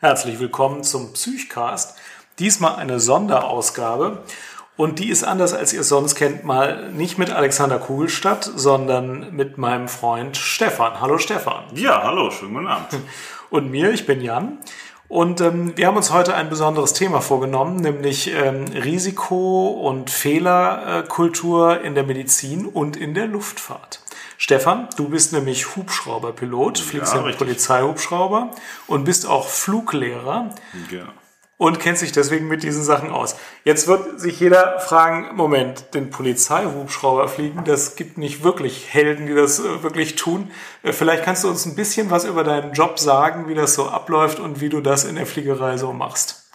Herzlich willkommen zum Psychcast. Diesmal eine Sonderausgabe. Und die ist anders, als ihr es sonst kennt, mal nicht mit Alexander Kugelstadt, sondern mit meinem Freund Stefan. Hallo Stefan. Ja, hallo, schönen guten Abend. Und mir, ich bin Jan. Und ähm, wir haben uns heute ein besonderes Thema vorgenommen, nämlich ähm, Risiko- und Fehlerkultur in der Medizin und in der Luftfahrt. Stefan, du bist nämlich Hubschrauberpilot, fliegst ja, im Polizeihubschrauber und bist auch Fluglehrer. Genau und kennt sich deswegen mit diesen Sachen aus. Jetzt wird sich jeder fragen, Moment, den Polizeihubschrauber fliegen, das gibt nicht wirklich Helden, die das äh, wirklich tun. Äh, vielleicht kannst du uns ein bisschen was über deinen Job sagen, wie das so abläuft und wie du das in der Fliegerei so machst.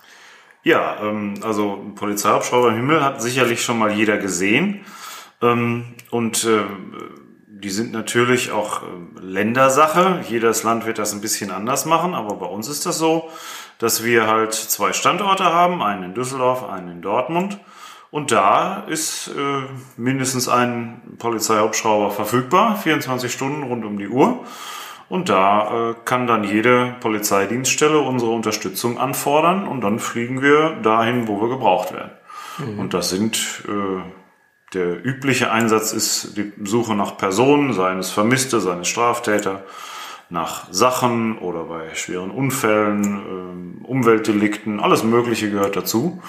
Ja, ähm, also Polizeihubschrauber im Himmel hat sicherlich schon mal jeder gesehen. Ähm, und äh, die sind natürlich auch Ländersache. Jedes Land wird das ein bisschen anders machen, aber bei uns ist das so dass wir halt zwei Standorte haben, einen in Düsseldorf, einen in Dortmund. Und da ist äh, mindestens ein Polizeihubschrauber verfügbar, 24 Stunden rund um die Uhr. Und da äh, kann dann jede Polizeidienststelle unsere Unterstützung anfordern und dann fliegen wir dahin, wo wir gebraucht werden. Mhm. Und das sind äh, der übliche Einsatz ist die Suche nach Personen, seien es Vermisste, seien es Straftäter, nach Sachen oder bei schweren Unfällen, äh, Umweltdelikten, alles Mögliche gehört dazu.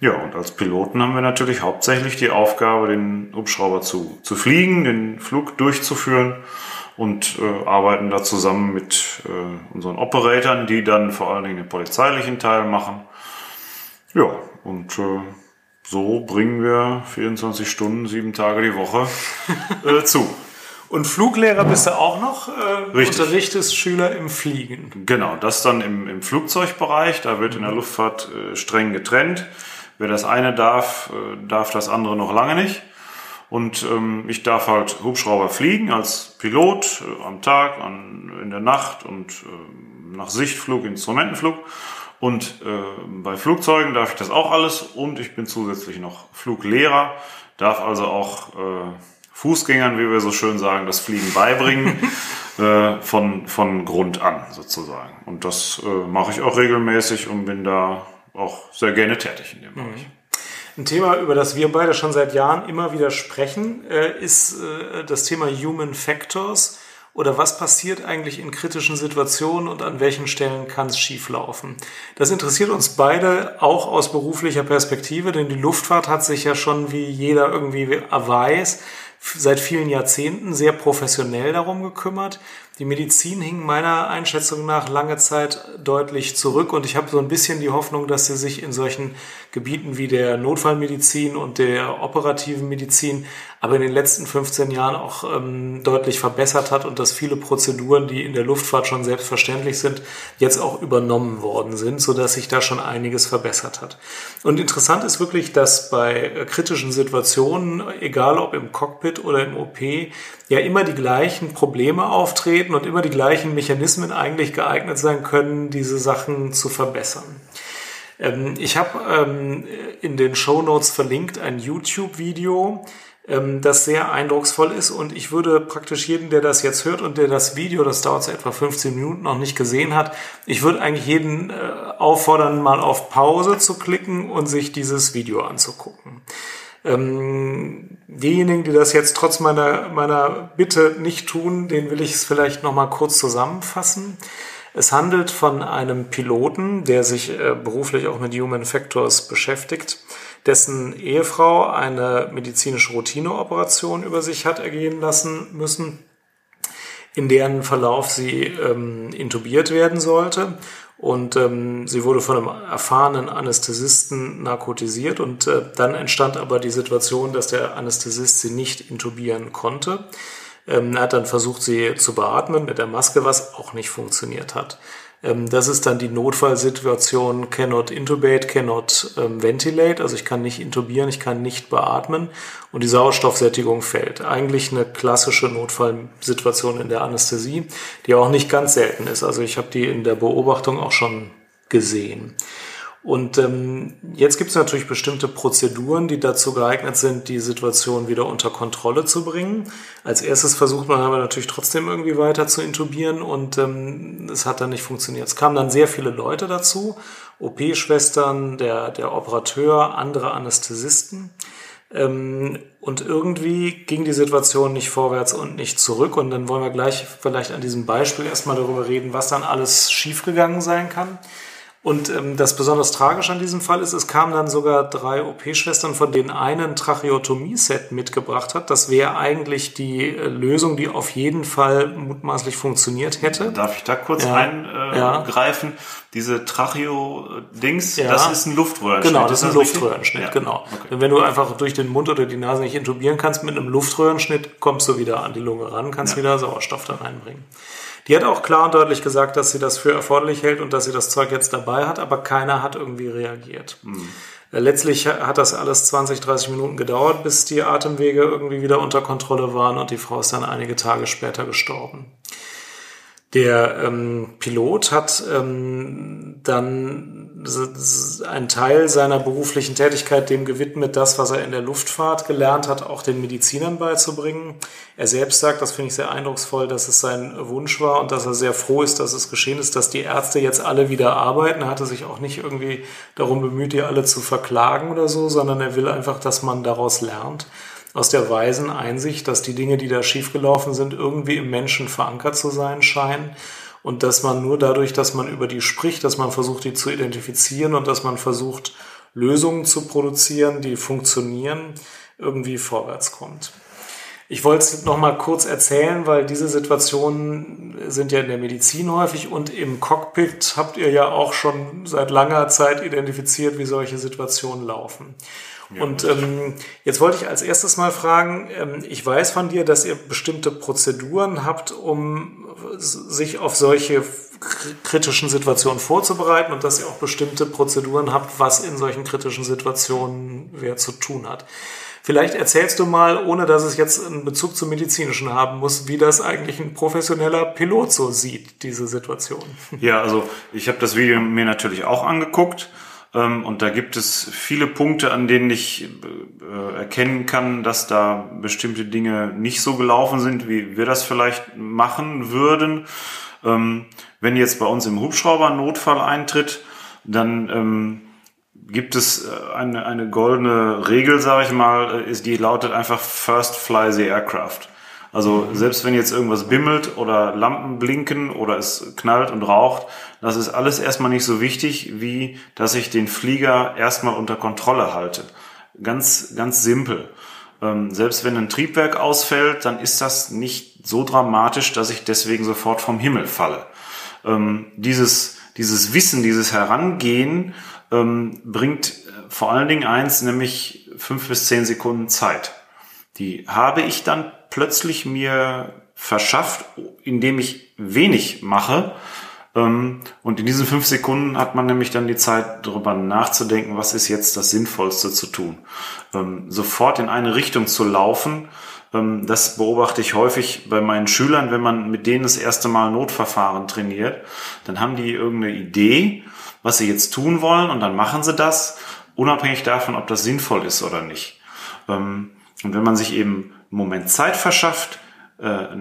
Ja, und als Piloten haben wir natürlich hauptsächlich die Aufgabe, den Hubschrauber zu, zu fliegen, den Flug durchzuführen und äh, arbeiten da zusammen mit äh, unseren Operatoren, die dann vor allen Dingen den polizeilichen Teil machen. Ja, und äh, so bringen wir 24 Stunden, sieben Tage die Woche äh, zu. Und Fluglehrer bist du auch noch, äh, Richtig. unterrichtest Schüler im Fliegen. Genau, das dann im, im Flugzeugbereich, da wird in der Luftfahrt äh, streng getrennt. Wer das eine darf, äh, darf das andere noch lange nicht. Und ähm, ich darf halt Hubschrauber fliegen als Pilot äh, am Tag, an, in der Nacht und äh, nach Sichtflug, Instrumentenflug. Und äh, bei Flugzeugen darf ich das auch alles und ich bin zusätzlich noch Fluglehrer, darf also auch äh, Fußgängern, wie wir so schön sagen, das Fliegen beibringen, äh, von, von Grund an sozusagen. Und das äh, mache ich auch regelmäßig und bin da auch sehr gerne tätig in dem mhm. Bereich. Ein Thema, über das wir beide schon seit Jahren immer wieder sprechen, äh, ist äh, das Thema Human Factors oder was passiert eigentlich in kritischen Situationen und an welchen Stellen kann es schieflaufen. Das interessiert uns beide auch aus beruflicher Perspektive, denn die Luftfahrt hat sich ja schon, wie jeder irgendwie weiß, seit vielen Jahrzehnten sehr professionell darum gekümmert. Die Medizin hing meiner Einschätzung nach lange Zeit deutlich zurück und ich habe so ein bisschen die Hoffnung, dass sie sich in solchen Gebieten wie der Notfallmedizin und der operativen Medizin aber in den letzten 15 Jahren auch ähm, deutlich verbessert hat und dass viele Prozeduren, die in der Luftfahrt schon selbstverständlich sind, jetzt auch übernommen worden sind, so dass sich da schon einiges verbessert hat. Und interessant ist wirklich, dass bei äh, kritischen Situationen, egal ob im Cockpit oder im OP, ja immer die gleichen Probleme auftreten und immer die gleichen Mechanismen eigentlich geeignet sein können, diese Sachen zu verbessern. Ähm, ich habe ähm, in den Show Notes verlinkt ein YouTube-Video, ähm, das sehr eindrucksvoll ist. Und ich würde praktisch jeden, der das jetzt hört und der das Video, das dauert so etwa 15 Minuten, noch nicht gesehen hat, ich würde eigentlich jeden äh, auffordern, mal auf Pause zu klicken und sich dieses Video anzugucken. Ähm, diejenigen, die das jetzt trotz meiner, meiner Bitte nicht tun, den will ich es vielleicht noch mal kurz zusammenfassen. Es handelt von einem Piloten, der sich äh, beruflich auch mit Human Factors beschäftigt dessen Ehefrau eine medizinische Routineoperation über sich hat ergehen lassen müssen, in deren Verlauf sie ähm, intubiert werden sollte. Und ähm, sie wurde von einem erfahrenen Anästhesisten narkotisiert und äh, dann entstand aber die Situation, dass der Anästhesist sie nicht intubieren konnte. Ähm, er hat dann versucht, sie zu beatmen mit der Maske, was auch nicht funktioniert hat. Ähm, das ist dann die Notfallsituation, cannot intubate, cannot ähm, ventilate, also ich kann nicht intubieren, ich kann nicht beatmen und die Sauerstoffsättigung fällt. Eigentlich eine klassische Notfallsituation in der Anästhesie, die auch nicht ganz selten ist. Also ich habe die in der Beobachtung auch schon gesehen. Und ähm, jetzt gibt es natürlich bestimmte Prozeduren, die dazu geeignet sind, die Situation wieder unter Kontrolle zu bringen. Als erstes versucht man aber natürlich trotzdem irgendwie weiter zu intubieren und ähm, es hat dann nicht funktioniert. Es kamen dann sehr viele Leute dazu, OP-Schwestern, der, der Operateur, andere Anästhesisten. Ähm, und irgendwie ging die Situation nicht vorwärts und nicht zurück. Und dann wollen wir gleich vielleicht an diesem Beispiel erstmal darüber reden, was dann alles schiefgegangen sein kann. Und ähm, das besonders tragisch an diesem Fall ist, es kamen dann sogar drei OP-Schwestern, von denen eine ein Tracheotomie-Set mitgebracht hat. Das wäre eigentlich die äh, Lösung, die auf jeden Fall mutmaßlich funktioniert hätte. Darf ich da kurz ja. eingreifen? Ja. Diese Tracheo-Dings, ja. das ist ein Luftröhrenschnitt. Genau, das ist ein Luftröhrenschnitt, genau. Okay. Wenn du einfach durch den Mund oder die Nase nicht intubieren kannst, mit einem Luftröhrenschnitt kommst du wieder an die Lunge ran, kannst wieder Sauerstoff da reinbringen. Die hat auch klar und deutlich gesagt, dass sie das für erforderlich hält und dass sie das Zeug jetzt dabei hat, aber keiner hat irgendwie reagiert. Mhm. Letztlich hat das alles 20, 30 Minuten gedauert, bis die Atemwege irgendwie wieder unter Kontrolle waren und die Frau ist dann einige Tage später gestorben. Der ähm, Pilot hat ähm, dann einen Teil seiner beruflichen Tätigkeit dem gewidmet, das, was er in der Luftfahrt gelernt hat, auch den Medizinern beizubringen. Er selbst sagt, das finde ich sehr eindrucksvoll, dass es sein Wunsch war und dass er sehr froh ist, dass es geschehen ist, dass die Ärzte jetzt alle wieder arbeiten. Er hatte sich auch nicht irgendwie darum bemüht, die alle zu verklagen oder so, sondern er will einfach, dass man daraus lernt aus der weisen Einsicht, dass die Dinge, die da schiefgelaufen sind, irgendwie im Menschen verankert zu sein scheinen und dass man nur dadurch, dass man über die spricht, dass man versucht, die zu identifizieren und dass man versucht, Lösungen zu produzieren, die funktionieren, irgendwie vorwärts kommt. Ich wollte es noch mal kurz erzählen, weil diese Situationen sind ja in der Medizin häufig und im Cockpit habt ihr ja auch schon seit langer Zeit identifiziert, wie solche Situationen laufen. Und ähm, jetzt wollte ich als erstes mal fragen, ähm, ich weiß von dir, dass ihr bestimmte Prozeduren habt, um sich auf solche kritischen Situationen vorzubereiten und dass ihr auch bestimmte Prozeduren habt, was in solchen kritischen Situationen wer zu tun hat. Vielleicht erzählst du mal, ohne dass es jetzt einen Bezug zum Medizinischen haben muss, wie das eigentlich ein professioneller Pilot so sieht, diese Situation. Ja, also ich habe das Video mir natürlich auch angeguckt ähm, und da gibt es viele Punkte, an denen ich äh, erkennen kann, dass da bestimmte Dinge nicht so gelaufen sind, wie wir das vielleicht machen würden. Ähm, wenn jetzt bei uns im Hubschrauber ein Notfall eintritt, dann ähm, gibt es äh, eine, eine goldene Regel, sage ich mal, äh, ist die lautet einfach First Fly the Aircraft. Also selbst wenn jetzt irgendwas bimmelt oder Lampen blinken oder es knallt und raucht, das ist alles erstmal nicht so wichtig, wie dass ich den Flieger erstmal unter Kontrolle halte. Ganz, ganz simpel. Ähm, selbst wenn ein Triebwerk ausfällt, dann ist das nicht so dramatisch, dass ich deswegen sofort vom Himmel falle. Ähm, dieses, dieses Wissen, dieses Herangehen ähm, bringt vor allen Dingen eins, nämlich fünf bis zehn Sekunden Zeit. Die habe ich dann plötzlich mir verschafft, indem ich wenig mache. Ähm, und in diesen fünf Sekunden hat man nämlich dann die Zeit, darüber nachzudenken, was ist jetzt das Sinnvollste zu tun. Ähm, sofort in eine Richtung zu laufen, das beobachte ich häufig bei meinen Schülern, wenn man mit denen das erste Mal Notverfahren trainiert. Dann haben die irgendeine Idee, was sie jetzt tun wollen und dann machen sie das, unabhängig davon, ob das sinnvoll ist oder nicht. Und wenn man sich eben Moment Zeit verschafft, äh,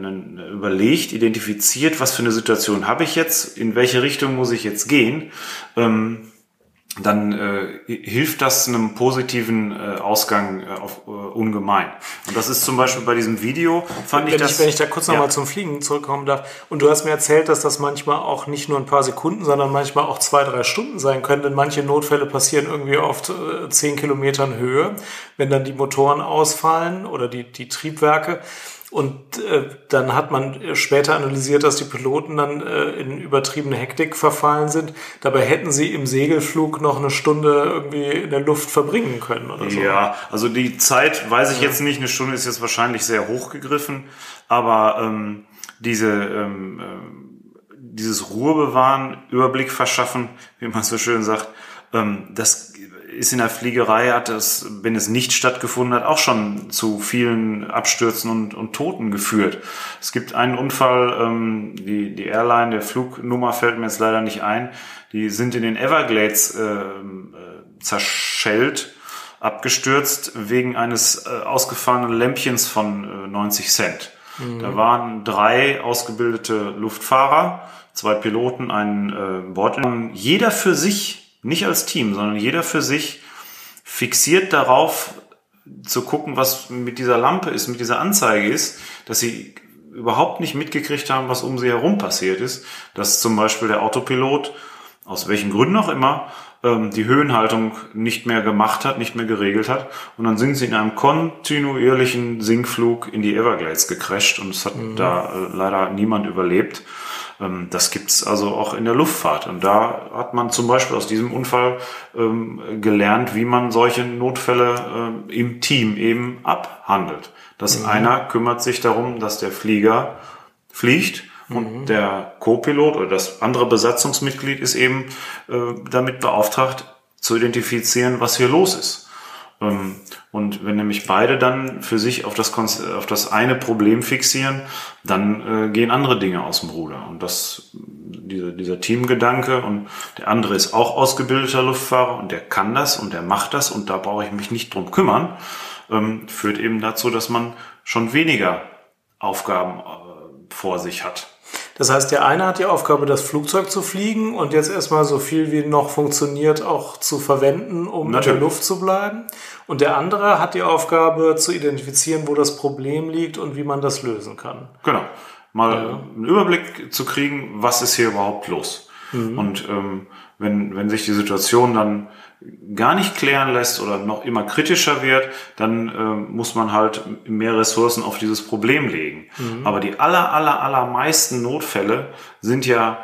überlegt, identifiziert, was für eine Situation habe ich jetzt, in welche Richtung muss ich jetzt gehen, ähm, dann äh, hilft das einem positiven äh, Ausgang äh, auf, äh, ungemein. Und das ist zum Beispiel bei diesem Video, fand wenn ich das... Ich, wenn ich da kurz ja. nochmal zum Fliegen zurückkommen darf. Und du hast mir erzählt, dass das manchmal auch nicht nur ein paar Sekunden, sondern manchmal auch zwei, drei Stunden sein können, denn manche Notfälle passieren irgendwie auf äh, zehn Kilometern Höhe, wenn dann die Motoren ausfallen oder die, die Triebwerke. Und äh, dann hat man später analysiert, dass die Piloten dann äh, in übertriebene Hektik verfallen sind. Dabei hätten sie im Segelflug noch eine Stunde irgendwie in der Luft verbringen können oder so. Ja, also die Zeit weiß ich ja. jetzt nicht. Eine Stunde ist jetzt wahrscheinlich sehr hoch gegriffen. Aber ähm, diese ähm, äh, dieses Ruhe bewahren, Überblick verschaffen, wie man so schön sagt, ähm, das ist in der Fliegerei, hat es, wenn es nicht stattgefunden hat, auch schon zu vielen Abstürzen und, und Toten geführt. Es gibt einen Unfall, ähm, die, die Airline, der Flugnummer fällt mir jetzt leider nicht ein, die sind in den Everglades äh, äh, zerschellt, abgestürzt wegen eines äh, ausgefahrenen Lämpchens von äh, 90 Cent. Mhm. Da waren drei ausgebildete Luftfahrer, zwei Piloten, ein äh, Bord. Jeder für sich, nicht als Team, sondern jeder für sich fixiert darauf zu gucken, was mit dieser Lampe ist, mit dieser Anzeige ist, dass sie überhaupt nicht mitgekriegt haben, was um sie herum passiert ist. Dass zum Beispiel der Autopilot, aus welchen Gründen auch immer, ähm, die Höhenhaltung nicht mehr gemacht hat, nicht mehr geregelt hat. Und dann sind sie in einem kontinuierlichen Sinkflug in die Everglades gecrashed und es hat mhm. da äh, leider niemand überlebt. Ähm, das gibt's also auch in der Luftfahrt. Und da hat man zum Beispiel aus diesem Unfall ähm, gelernt, wie man solche Notfälle äh, im Team eben abhandelt. Dass mhm. einer kümmert sich darum, dass der Flieger fliegt und mhm. der Co-Pilot oder das andere Besatzungsmitglied ist eben äh, damit beauftragt, zu identifizieren, was hier los ist. Ähm, und wenn nämlich beide dann für sich auf das, auf das eine Problem fixieren, dann äh, gehen andere Dinge aus dem Ruder. Und das, dieser, dieser Teamgedanke und der andere ist auch ausgebildeter Luftfahrer und der kann das und der macht das und da brauche ich mich nicht drum kümmern, ähm, führt eben dazu, dass man schon weniger Aufgaben äh, vor sich hat. Das heißt, der eine hat die Aufgabe, das Flugzeug zu fliegen und jetzt erstmal so viel wie noch funktioniert auch zu verwenden, um Natürlich. in der Luft zu bleiben. Und der andere hat die Aufgabe zu identifizieren, wo das Problem liegt und wie man das lösen kann. Genau. Mal ja. einen Überblick zu kriegen, was ist hier überhaupt los. Mhm. Und ähm, wenn, wenn sich die Situation dann gar nicht klären lässt oder noch immer kritischer wird, dann äh, muss man halt mehr Ressourcen auf dieses Problem legen. Mhm. Aber die aller, aller, allermeisten Notfälle sind ja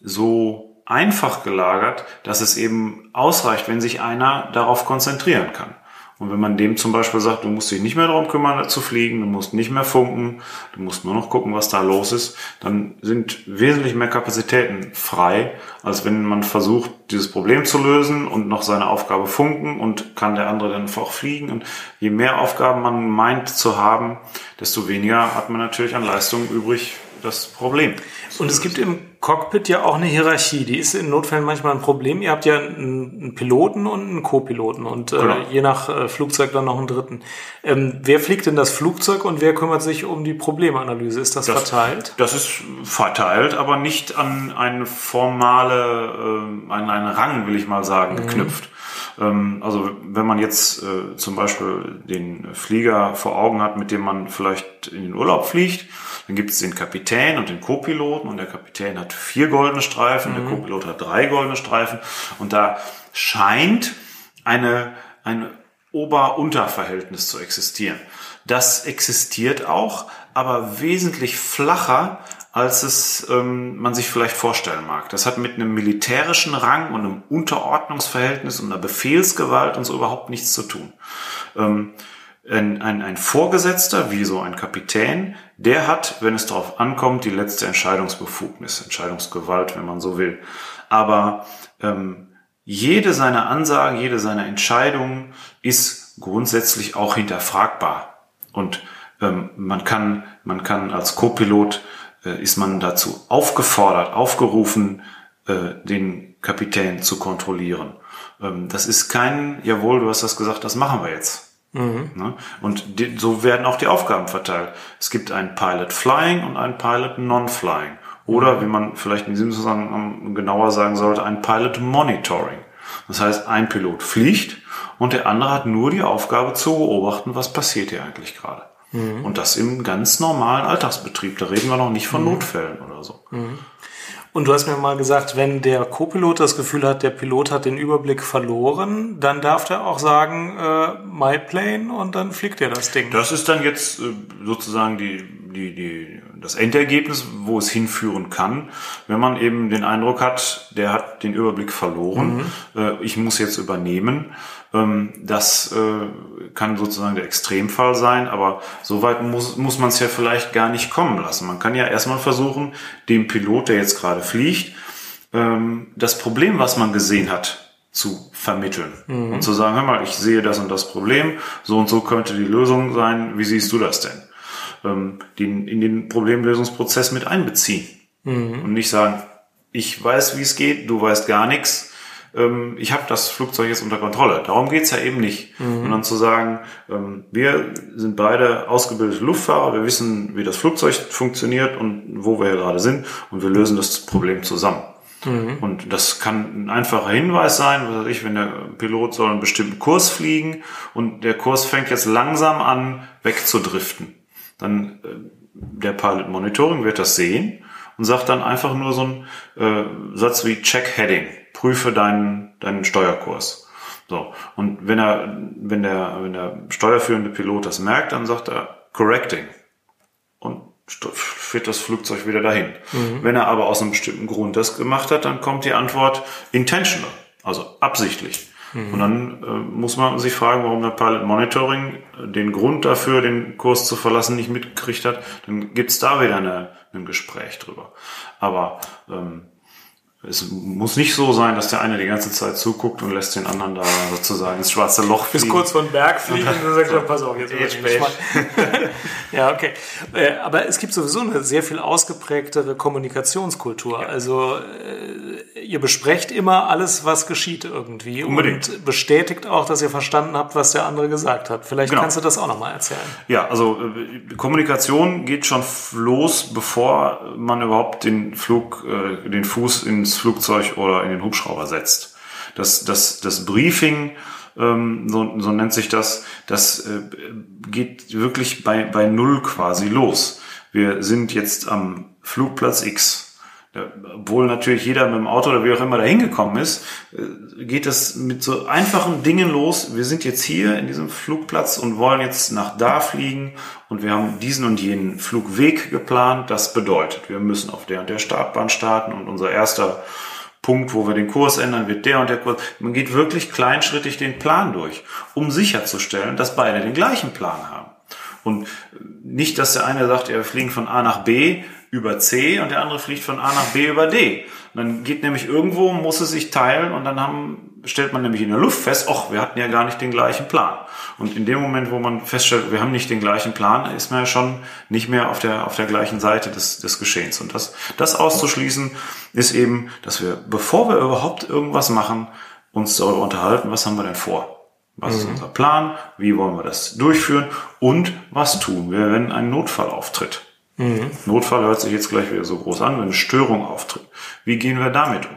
so einfach gelagert, dass es eben ausreicht, wenn sich einer darauf konzentrieren kann. Und wenn man dem zum Beispiel sagt, du musst dich nicht mehr darum kümmern zu fliegen, du musst nicht mehr funken, du musst nur noch gucken, was da los ist, dann sind wesentlich mehr Kapazitäten frei, als wenn man versucht, dieses Problem zu lösen und noch seine Aufgabe funken und kann der andere dann auch fliegen. Und je mehr Aufgaben man meint zu haben, desto weniger hat man natürlich an Leistung übrig, das Problem. Und es gibt im Cockpit ja auch eine Hierarchie. Die ist in Notfällen manchmal ein Problem. Ihr habt ja einen Piloten und einen Co-Piloten und äh, genau. äh, je nach äh, Flugzeug dann noch einen dritten. Ähm, wer fliegt denn das Flugzeug und wer kümmert sich um die Problemanalyse? Ist das, das verteilt? Das ist verteilt, aber nicht an eine formale, äh, an einen Rang, will ich mal sagen, mhm. geknüpft. Ähm, also wenn man jetzt äh, zum Beispiel den Flieger vor Augen hat, mit dem man vielleicht in den Urlaub fliegt, dann gibt es den Kapitän und den Co-Piloten und der Kapitän hat vier goldene Streifen, mhm. der Co-Pilot hat drei goldene Streifen und da scheint eine, ein Ober-Unter-Verhältnis zu existieren. Das existiert auch, aber wesentlich flacher, als es ähm, man sich vielleicht vorstellen mag. Das hat mit einem militärischen Rang und einem Unterordnungsverhältnis und einer Befehlsgewalt und so überhaupt nichts zu tun. Ähm, ein, ein, ein Vorgesetzter, wie so ein Kapitän, der hat, wenn es darauf ankommt, die letzte Entscheidungsbefugnis, Entscheidungsgewalt, wenn man so will. Aber ähm, jede seiner Ansagen, jede seiner Entscheidungen ist grundsätzlich auch hinterfragbar. Und ähm, man kann, man kann als Co-Pilot ist man dazu aufgefordert, aufgerufen, äh, den Kapitän zu kontrollieren. Ähm, das ist kein, jawohl, du hast das gesagt, das machen wir jetzt. Mhm. Ne? Und so werden auch die Aufgaben verteilt. Es gibt einen Pilot Flying und einen Pilot Non-Flying. Oder, mhm. wie man vielleicht in diesem Zusammenhang genauer sagen sollte, ein Pilot Monitoring. Das heißt, ein Pilot fliegt und der andere hat nur die Aufgabe zu beobachten, was passiert hier eigentlich gerade. Mhm. Und das im ganz normalen Alltagsbetrieb. Da reden wir noch nicht von mhm. Notfällen oder so. Mhm. Und du hast mir mal gesagt, wenn der Co-Pilot das Gefühl hat, der Pilot hat den Überblick verloren, dann darf der auch sagen, äh, my plane und dann fliegt er das Ding. Das ist dann jetzt äh, sozusagen die, die, die, das Endergebnis, wo es hinführen kann, wenn man eben den Eindruck hat, der hat den Überblick verloren, mhm. äh, ich muss jetzt übernehmen das äh, kann sozusagen der Extremfall sein, aber so weit muss, muss man es ja vielleicht gar nicht kommen lassen. Man kann ja erstmal versuchen, dem Pilot, der jetzt gerade fliegt, ähm, das Problem, was man gesehen hat, zu vermitteln mhm. und zu sagen, hör mal, ich sehe das und das Problem, so und so könnte die Lösung sein, wie siehst du das denn? Ähm, den, in den Problemlösungsprozess mit einbeziehen mhm. und nicht sagen, ich weiß, wie es geht, du weißt gar nichts, ähm, ich habe das Flugzeug jetzt unter Kontrolle. Darum geht's ja eben nicht. Mhm. Und dann zu sagen, ähm, wir sind beide ausgebildete Luftfahrer, wir wissen, wie das Flugzeug funktioniert und wo wir hier gerade sind und wir lösen das Problem zusammen. Mhm. Und das kann ein einfacher Hinweis sein, was weiß ich, wenn der Pilot soll einen bestimmten Kurs fliegen und der Kurs fängt jetzt langsam an wegzudriften. Dann äh, der Pilot Monitoring wird das sehen und sagt dann einfach nur so einen äh, Satz wie Check Heading, prüfe deinen, deinen Steuerkurs. So. Und wenn er, wenn der, wenn der steuerführende Pilot das merkt, dann sagt er Correcting. Und führt das Flugzeug wieder dahin. Mhm. Wenn er aber aus einem bestimmten Grund das gemacht hat, dann kommt die Antwort intentional, also absichtlich. Mhm. Und dann äh, muss man sich fragen, warum der Pilot Monitoring den Grund dafür, den Kurs zu verlassen, nicht mitgekriegt hat. Dann gibt's da wieder eine, ein Gespräch drüber. Aber ähm, es muss nicht so sein, dass der eine die ganze Zeit zuguckt und lässt den anderen da sozusagen ins schwarze Loch fliegen. Bis kurz vor den Berg fliegen und dann sagt er, pass auf, jetzt wird spät. ja, okay. Äh, aber es gibt sowieso eine sehr viel ausgeprägtere Kommunikationskultur. Also äh, ihr besprecht immer alles, was geschieht irgendwie Unbedingt. und bestätigt auch, dass ihr verstanden habt, was der andere gesagt hat. Vielleicht genau. kannst du das auch nochmal erzählen. Ja, also äh, Kommunikation geht schon los, bevor man überhaupt den Flug, den Fuß ins ins Flugzeug oder in den Hubschrauber setzt. Das, das, das Briefing, ähm, so, so nennt sich das, das äh, geht wirklich bei, bei Null quasi los. Wir sind jetzt am Flugplatz X obwohl natürlich jeder mit dem Auto oder wie auch immer da hingekommen ist, äh, geht das mit so einfachen Dingen los. Wir sind jetzt hier in diesem Flugplatz und wollen jetzt nach da fliegen und wir haben diesen und jenen Flugweg geplant. Das bedeutet, wir müssen auf der und der Startbahn starten und unser erster Punkt, wo wir den Kurs ändern, wird der und der Kurs. Man geht wirklich kleinschrittig den Plan durch, um sicherzustellen, dass beide den gleichen Plan haben. Und nicht, dass der eine sagt, wir fliegen von A nach B, über C und der andere fliegt von A nach B über D. Und dann geht nämlich irgendwo, muss es sich teilen und dann haben, stellt man nämlich in der Luft fest, ach, wir hatten ja gar nicht den gleichen Plan. Und in dem Moment, wo man feststellt, wir haben nicht den gleichen Plan, ist man ja schon nicht mehr auf der, auf der gleichen Seite des, des Geschehens. Und das, das auszuschließen ist eben, dass wir, bevor wir überhaupt irgendwas machen, uns darüber unterhalten, was haben wir denn vor? Was ist mhm. unser Plan? Wie wollen wir das durchführen? Und was tun wir, wenn ein Notfall auftritt? Mhm. Notfall hört sich jetzt gleich wieder so groß an, wenn eine Störung auftritt. Wie gehen wir damit um?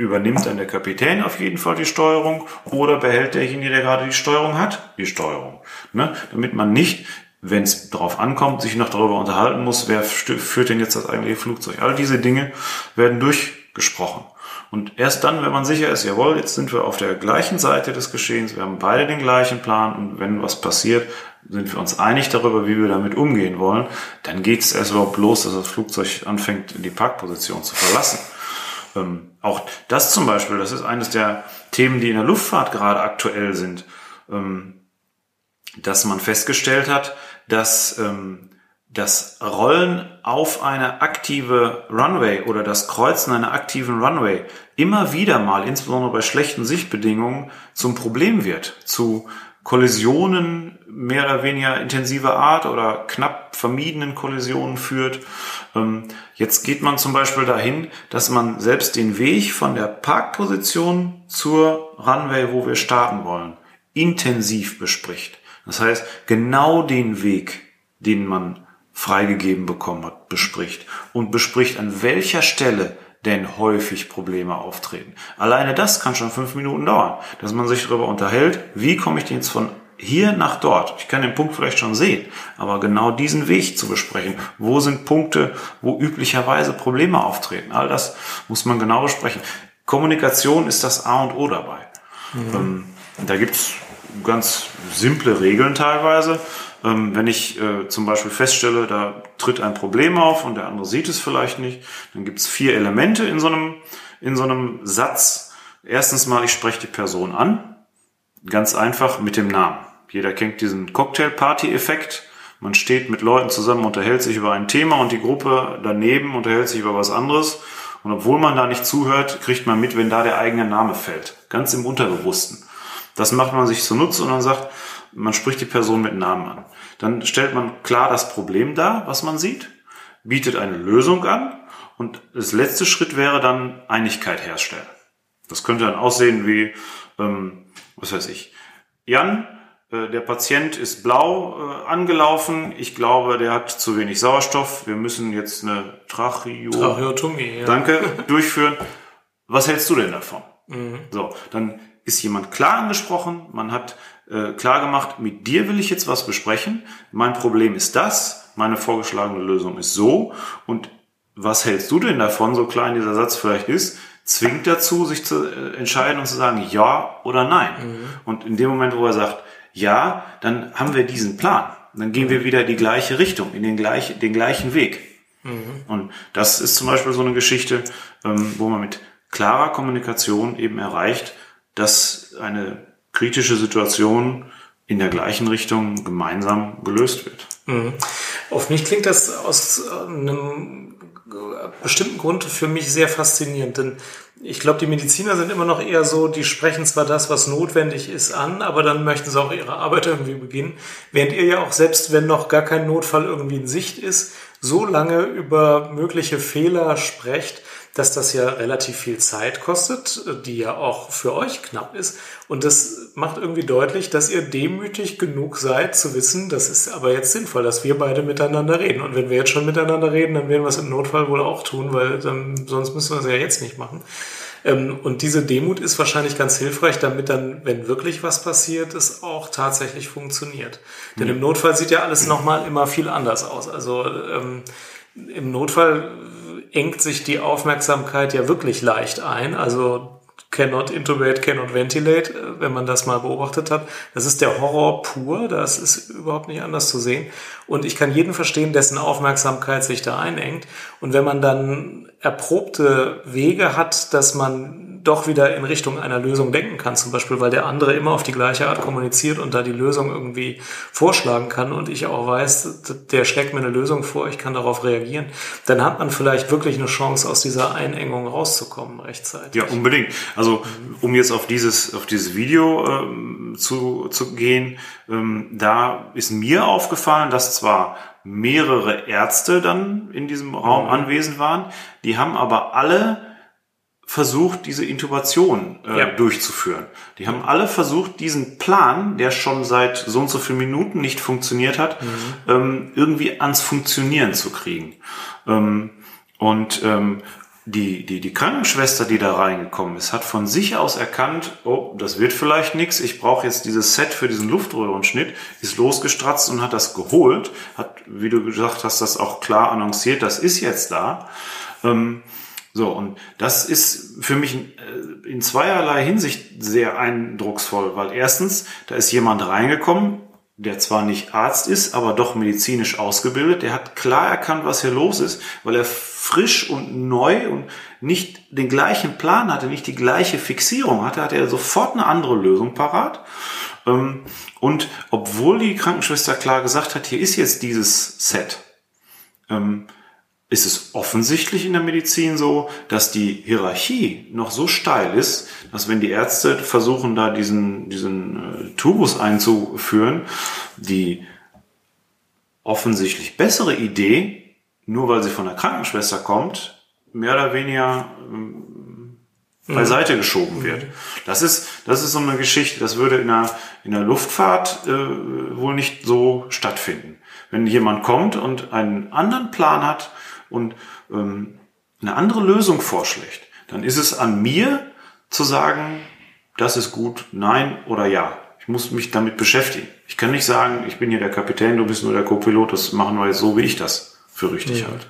Übernimmt dann der Kapitän auf jeden Fall die Steuerung oder behält derjenige, der gerade die Steuerung hat, die Steuerung? Ne? Damit man nicht, wenn es darauf ankommt, sich noch darüber unterhalten muss, wer führt denn jetzt das eigentliche Flugzeug? All diese Dinge werden durchgesprochen. Und erst dann, wenn man sicher ist, jawohl, jetzt sind wir auf der gleichen Seite des Geschehens, wir haben beide den gleichen Plan und wenn was passiert, sind wir uns einig darüber, wie wir damit umgehen wollen, dann geht es erst überhaupt los, dass das Flugzeug anfängt, die Parkposition zu verlassen. Ähm, auch das zum Beispiel, das ist eines der Themen, die in der Luftfahrt gerade aktuell sind, ähm, dass man festgestellt hat, dass ähm, das Rollen auf eine aktive Runway oder das Kreuzen einer aktiven Runway immer wieder mal, insbesondere bei schlechten Sichtbedingungen, zum Problem wird, zu Kollisionen mehr oder weniger intensiver Art oder knapp vermiedenen Kollisionen führt. Ähm, jetzt geht man zum Beispiel dahin, dass man selbst den Weg von der Parkposition zur Runway, wo wir starten wollen, intensiv bespricht. Das heißt, genau den Weg, den man freigegeben bekommen hat, bespricht und bespricht, an welcher Stelle denn häufig Probleme auftreten. Alleine das kann schon fünf Minuten dauern, dass man sich darüber unterhält, wie komme ich denn jetzt von hier nach dort. Ich kann den Punkt vielleicht schon sehen, aber genau diesen Weg zu besprechen. Wo sind Punkte, wo üblicherweise Probleme auftreten? All das muss man genau besprechen. Kommunikation ist das A und O dabei. Mhm. Ähm, da gibt's ganz simple Regeln teilweise. Ähm, wenn ich äh, zum Beispiel feststelle, da tritt ein Problem auf und der andere sieht es vielleicht nicht, dann gibt es vier Elemente in so einem, in so einem Satz. Erstens mal, ich spreche die Person an. Ganz einfach mit dem Namen. Jeder kennt diesen Cocktail-Party-Effekt. Man steht mit Leuten zusammen, unterhält sich über ein Thema und die Gruppe daneben unterhält sich über was anderes. Und obwohl man da nicht zuhört, kriegt man mit, wenn da der eigene Name fällt. Ganz im Unterbewussten. Das macht man sich zunutze und dann sagt, man spricht die Person mit Namen an. Dann stellt man klar das Problem dar, was man sieht, bietet eine Lösung an und das letzte Schritt wäre dann Einigkeit herstellen. Das könnte dann aussehen wie, ähm, was weiß ich, Jan, äh, der Patient ist blau äh, angelaufen. Ich glaube, der hat zu wenig Sauerstoff. Wir müssen jetzt eine Tracheo Tracheotomie ja. Danke, durchführen. Was hältst du denn davon? Mhm. So, dann ist jemand klar angesprochen. Man hat äh, klar gemacht, mit dir will ich jetzt was besprechen. Mein Problem ist das. Meine vorgeschlagene Lösung ist so. Und was hältst du denn davon, so klein dieser Satz vielleicht ist? zwingt dazu, sich zu äh, entscheiden und zu sagen ja oder nein. Mhm. Und in dem Moment, wo er sagt ja, dann haben wir diesen Plan. Dann gehen wir wieder die gleiche Richtung, in den, gleich, den gleichen Weg. Mhm. Und das ist zum Beispiel so eine Geschichte, ähm, wo man mit klarer Kommunikation eben erreicht, dass eine kritische Situation in der gleichen Richtung gemeinsam gelöst wird. Mhm. Auf mich klingt das aus einem bestimmten Grund für mich sehr faszinierend, denn ich glaube, die Mediziner sind immer noch eher so, die sprechen zwar das, was notwendig ist, an, aber dann möchten sie auch ihre Arbeit irgendwie beginnen. Während ihr ja auch selbst, wenn noch gar kein Notfall irgendwie in Sicht ist, so lange über mögliche Fehler sprecht, dass das ja relativ viel Zeit kostet, die ja auch für euch knapp ist. Und das macht irgendwie deutlich, dass ihr demütig genug seid zu wissen, das ist aber jetzt sinnvoll, dass wir beide miteinander reden. Und wenn wir jetzt schon miteinander reden, dann werden wir es im Notfall wohl auch tun, weil dann, sonst müssen wir es ja jetzt nicht machen. Ähm, und diese Demut ist wahrscheinlich ganz hilfreich, damit dann, wenn wirklich was passiert, es auch tatsächlich funktioniert. Denn im Notfall sieht ja alles nochmal immer viel anders aus. Also ähm, im Notfall engt sich die Aufmerksamkeit ja wirklich leicht ein. Also cannot intubate, cannot ventilate, äh, wenn man das mal beobachtet hat. Das ist der Horror pur, das ist überhaupt nicht anders zu sehen. Und ich kann jeden verstehen, dessen Aufmerksamkeit sich da einengt. Und wenn man dann erprobte Wege hat, dass man doch wieder in Richtung einer Lösung denken kann, zum Beispiel, weil der andere immer auf die gleiche Art kommuniziert und da die Lösung irgendwie vorschlagen kann und ich auch weiß, der schlägt mir eine Lösung vor, ich kann darauf reagieren, dann hat man vielleicht wirklich eine Chance, aus dieser Einengung rauszukommen rechtzeitig. Ja, unbedingt. Also, um jetzt auf dieses, auf dieses Video ähm, zu, zu gehen, ähm, da ist mir aufgefallen, dass zwar mehrere Ärzte dann in diesem Raum mhm. anwesend waren, die haben aber alle versucht, diese Intubation äh, ja. durchzuführen. Die haben alle versucht, diesen Plan, der schon seit so und so vielen Minuten nicht funktioniert hat, mhm. ähm, irgendwie ans Funktionieren zu kriegen. Ähm, und ähm, die, die, die Krankenschwester, die da reingekommen ist, hat von sich aus erkannt, oh, das wird vielleicht nichts, ich brauche jetzt dieses Set für diesen Luftröhrenschnitt, ist losgestratzt und hat das geholt, hat, wie du gesagt hast, das auch klar annonciert, das ist jetzt da. Ähm, so, und das ist für mich äh, in zweierlei Hinsicht sehr eindrucksvoll, weil erstens, da ist jemand reingekommen, der zwar nicht Arzt ist, aber doch medizinisch ausgebildet, der hat klar erkannt, was hier los ist, weil er frisch und neu und nicht den gleichen Plan hatte, nicht die gleiche Fixierung hatte, hatte er sofort eine andere Lösung parat. Ähm, und obwohl die Krankenschwester klar gesagt hat, hier ist jetzt dieses Set, ähm, ist es offensichtlich in der Medizin so, dass die Hierarchie noch so steil ist, dass wenn die Ärzte versuchen, da diesen, diesen äh, Tubus einzuführen, die offensichtlich bessere Idee, nur weil sie von der Krankenschwester kommt, mehr oder weniger ähm, beiseite geschoben wird. Das ist, das ist so eine Geschichte, das würde in der, in der Luftfahrt äh, wohl nicht so stattfinden. Wenn jemand kommt und einen anderen Plan hat, und ähm, eine andere Lösung vorschlägt, dann ist es an mir zu sagen, das ist gut, nein oder ja. Ich muss mich damit beschäftigen. Ich kann nicht sagen, ich bin hier der Kapitän, du bist nur der Co-Pilot, das machen wir jetzt so, wie ich das für richtig mhm. halte.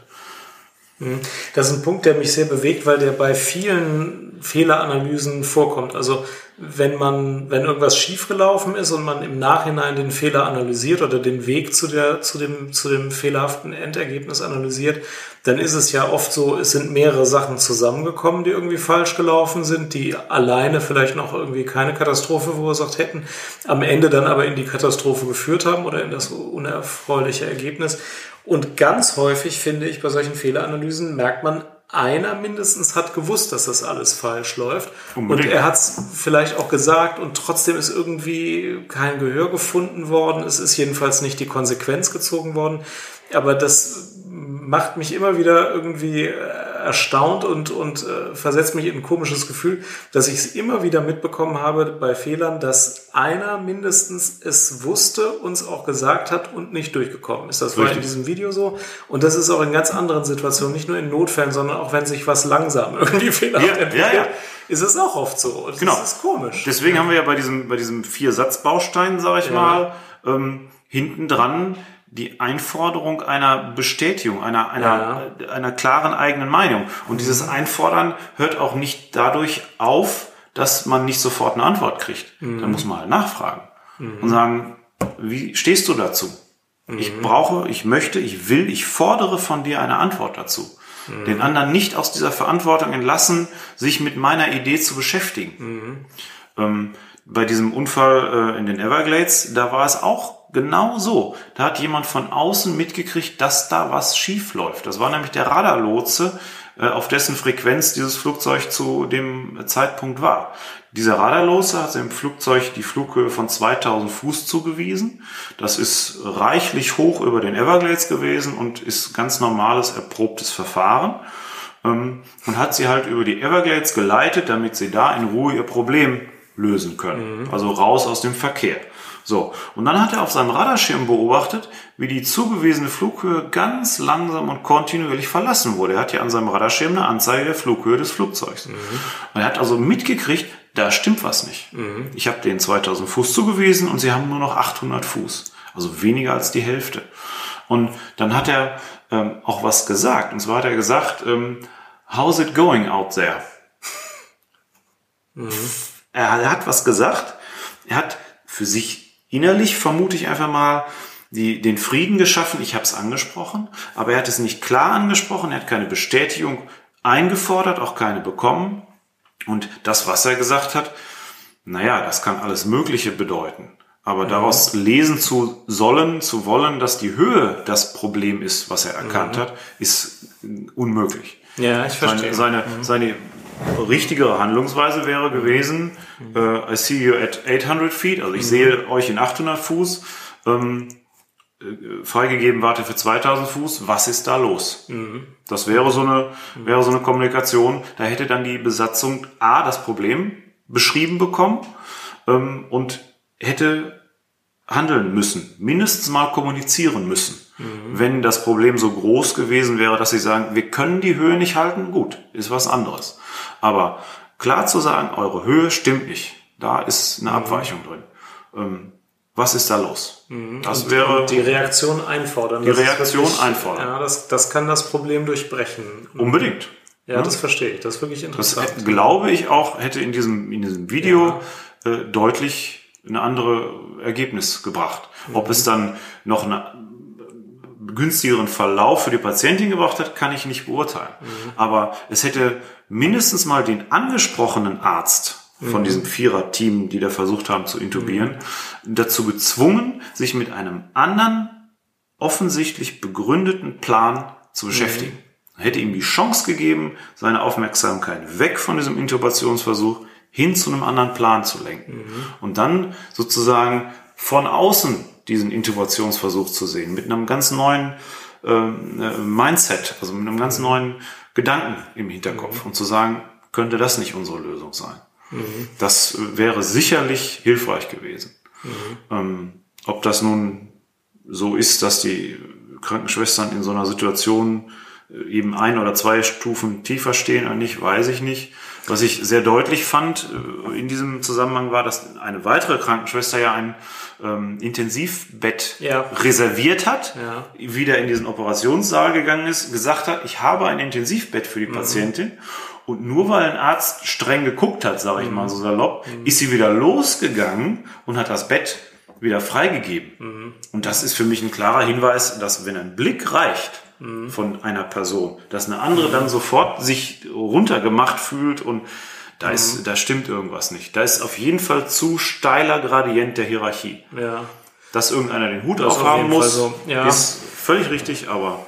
Mhm. Das ist ein Punkt, der mich sehr bewegt, weil der bei vielen Fehleranalysen vorkommt. Also wenn man, wenn irgendwas schiefgelaufen ist und man im Nachhinein den Fehler analysiert oder den Weg zu der, zu dem, zu dem fehlerhaften Endergebnis analysiert, dann ist es ja oft so, es sind mehrere Sachen zusammengekommen, die irgendwie falsch gelaufen sind, die alleine vielleicht noch irgendwie keine Katastrophe verursacht hätten, am Ende dann aber in die Katastrophe geführt haben oder in das unerfreuliche Ergebnis. Und ganz häufig finde ich bei solchen Fehleranalysen merkt man einer mindestens hat gewusst, dass das alles falsch läuft. Unbedingt. Und er hat es vielleicht auch gesagt und trotzdem ist irgendwie kein Gehör gefunden worden. Es ist jedenfalls nicht die Konsequenz gezogen worden. Aber das macht mich immer wieder irgendwie äh, erstaunt und, und äh, versetzt mich in ein komisches Gefühl, dass ich es immer wieder mitbekommen habe bei Fehlern, dass einer mindestens es wusste, uns auch gesagt hat und nicht durchgekommen ist. Das war in Richtig. diesem Video so. Und das ist auch in ganz anderen Situationen, nicht nur in Notfällen, sondern auch wenn sich was langsam irgendwie fehlerhaft Ja, entwickelt, ja, ja. ist es auch oft so. Und Genau. Das ist komisch. Deswegen haben wir ja bei diesem, bei diesem Vier-Satz-Baustein, sage ich mal, ähm, hinten dran die Einforderung einer Bestätigung, einer, einer, äh, einer klaren eigenen Meinung. Und dieses Einfordern hört auch nicht dadurch auf, dass man nicht sofort eine Antwort kriegt. Dann muss man halt nachfragen und sagen, wie stehst du dazu? Ich brauche, ich möchte, ich will, ich fordere von dir eine Antwort dazu. Den anderen nicht aus dieser Verantwortung entlassen, sich mit meiner Idee zu beschäftigen. Ähm, bei diesem Unfall äh, in den Everglades, da war es auch genau so. Da hat jemand von außen mitgekriegt, dass da was schief läuft. Das war nämlich der Radarlotse, äh, auf dessen Frequenz dieses Flugzeug zu dem Zeitpunkt war. Dieser Radarlotse hat dem Flugzeug die Flughöhe von 2000 Fuß zugewiesen. Das ist reichlich hoch über den Everglades gewesen und ist ganz normales, erprobtes Verfahren ähm, und hat sie halt über die Everglades geleitet, damit sie da in Ruhe ihr Problem lösen können. Also raus aus dem Verkehr. So, und dann hat er auf seinem Radarschirm beobachtet, wie die zugewiesene Flughöhe ganz langsam und kontinuierlich verlassen wurde. Er hat ja an seinem Radarschirm eine Anzeige der Flughöhe des Flugzeugs. Und er hat also mitgekriegt, da stimmt was nicht. Ich habe denen 2000 Fuß zugewiesen und sie haben nur noch 800 Fuß. Also weniger als die Hälfte. Und dann hat er ähm, auch was gesagt. Und zwar hat er gesagt, ähm, how's it going out there? Er, er hat was gesagt. Er hat für sich innerlich, vermute ich einfach mal, die, den Frieden geschaffen. Ich habe es angesprochen, aber er hat es nicht klar angesprochen. Er hat keine Bestätigung eingefordert, auch keine bekommen. Und das, was er gesagt hat, naja, das kann alles Mögliche bedeuten. Aber daraus lesen zu sollen, zu wollen, dass die Höhe das Problem ist, was er erkannt hat, ist unmöglich. Ja, ich verstehe. Seine, seine, seine richtigere Handlungsweise wäre gewesen, äh, I see you at 800 feet, also ich sehe euch in 800 Fuß, ähm, äh, freigegeben warte für 2000 Fuß, was ist da los? Das wäre so eine, wäre so eine Kommunikation, da hätte dann die Besatzung A, das Problem beschrieben bekommen ähm, und hätte handeln müssen, mindestens mal kommunizieren müssen. Wenn das Problem so groß gewesen wäre, dass sie sagen, wir können die Höhe nicht halten, gut, ist was anderes. Aber klar zu sagen, eure Höhe stimmt nicht, da ist eine Abweichung drin. Ähm, was ist da los? Das wäre die Reaktion einfordern. Die Das Reaktion wirklich- einfordern. Ja, das, das kann das Problem durchbrechen. unbedingt. Ja, das verstehe ich. Das ist wirklich Das interessant. äh, glaube ich auch, hätte in diesem, in diesem Video äh, deutlich eine andere Ergebnis gebracht. Ob es dann noch einen günstigeren Verlauf für die Patientin gebracht hat, kann ich nicht beurteilen. Aber es hätte mindestens mal den angesprochenen Arzt von diesem Vierer-Team, die da versucht haben zu intubieren, dazu gezwungen, sich mit einem anderen offensichtlich begründeten Plan zu beschäftigen. Hätte ihm die Chance gegeben, seine Aufmerksamkeit weg von diesem Intubationsversuch hin zu einem anderen Plan zu lenken. Und dann sozusagen von außen diesen Intubationsversuch zu sehen, mit einem ganz neuen ähm, äh, Mindset, also mit einem ganz neuen Gedanken im Hinterkopf und zu sagen, könnte das nicht unsere Lösung sein. Das äh, wäre sicherlich hilfreich gewesen. Ähm, ob das nun so ist, dass die Krankenschwestern in so einer Situation äh, eben ein oder zwei Stufen tiefer stehen oder nicht, weiß ich nicht. Was ich sehr deutlich fand äh, in diesem Zusammenhang war, dass eine weitere Krankenschwester ja ein ähm, Intensivbett Ja. reserviert hat, Ja. wieder in diesen Operationssaal gegangen ist, gesagt hat, ich habe ein Intensivbett für die Mhm. Patientin. Und nur weil ein Arzt streng geguckt hat, sage ich mal Mhm. so salopp, ist sie wieder losgegangen und hat das Bett wieder freigegeben. Mhm. Und das ist für mich ein klarer Hinweis, dass wenn ein Blick reicht Mhm. von einer Person, dass eine andere dann sofort sich runtergemacht fühlt und da Mhm. ist, da stimmt irgendwas nicht. Da ist auf jeden Fall zu steiler Gradient der Hierarchie. Ja. Dass irgendeiner den Hut aufhaben muss, so, ja. ist völlig richtig, aber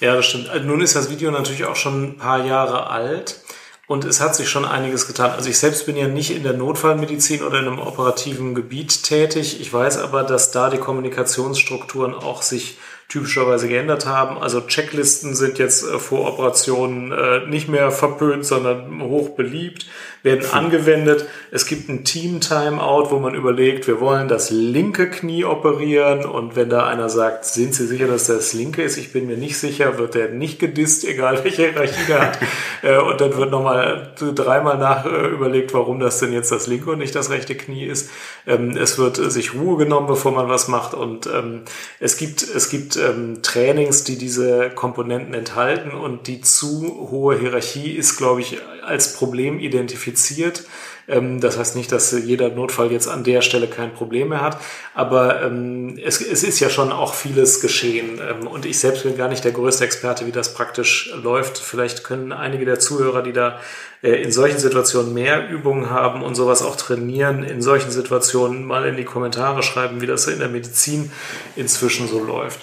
Ja, das stimmt. Also nun ist das Video natürlich auch schon ein paar Jahre alt. Und es hat sich schon einiges getan. Also ich selbst bin ja nicht in der Notfallmedizin oder in einem operativen Gebiet tätig. Ich weiß aber, dass da die Kommunikationsstrukturen auch sich typischerweise geändert haben. Also Checklisten sind jetzt äh, vor Operationen äh, nicht mehr verpönt, sondern hoch beliebt, werden angewendet. Es gibt ein Team-Timeout, wo man überlegt, wir wollen das linke Knie operieren und wenn da einer sagt, sind Sie sicher, dass das linke ist? Ich bin mir nicht sicher, wird der nicht gedisst, egal welche Hierarchie der hat. Äh, und dann wird nochmal dreimal nach überlegt, warum das denn jetzt das linke und nicht das rechte Knie ist. Ähm, es wird sich Ruhe genommen, bevor man was macht und ähm, es gibt, es gibt ähm, Trainings, die diese Komponenten enthalten und die zu hohe Hierarchie ist, glaube ich, als Problem identifiziert. Ähm, das heißt nicht, dass jeder Notfall jetzt an der Stelle kein Problem mehr hat, aber ähm, es, es ist ja schon auch vieles geschehen ähm, und ich selbst bin gar nicht der größte Experte, wie das praktisch läuft. Vielleicht können einige der Zuhörer, die da äh, in solchen Situationen mehr Übungen haben und sowas auch trainieren, in solchen Situationen mal in die Kommentare schreiben, wie das in der Medizin inzwischen so läuft.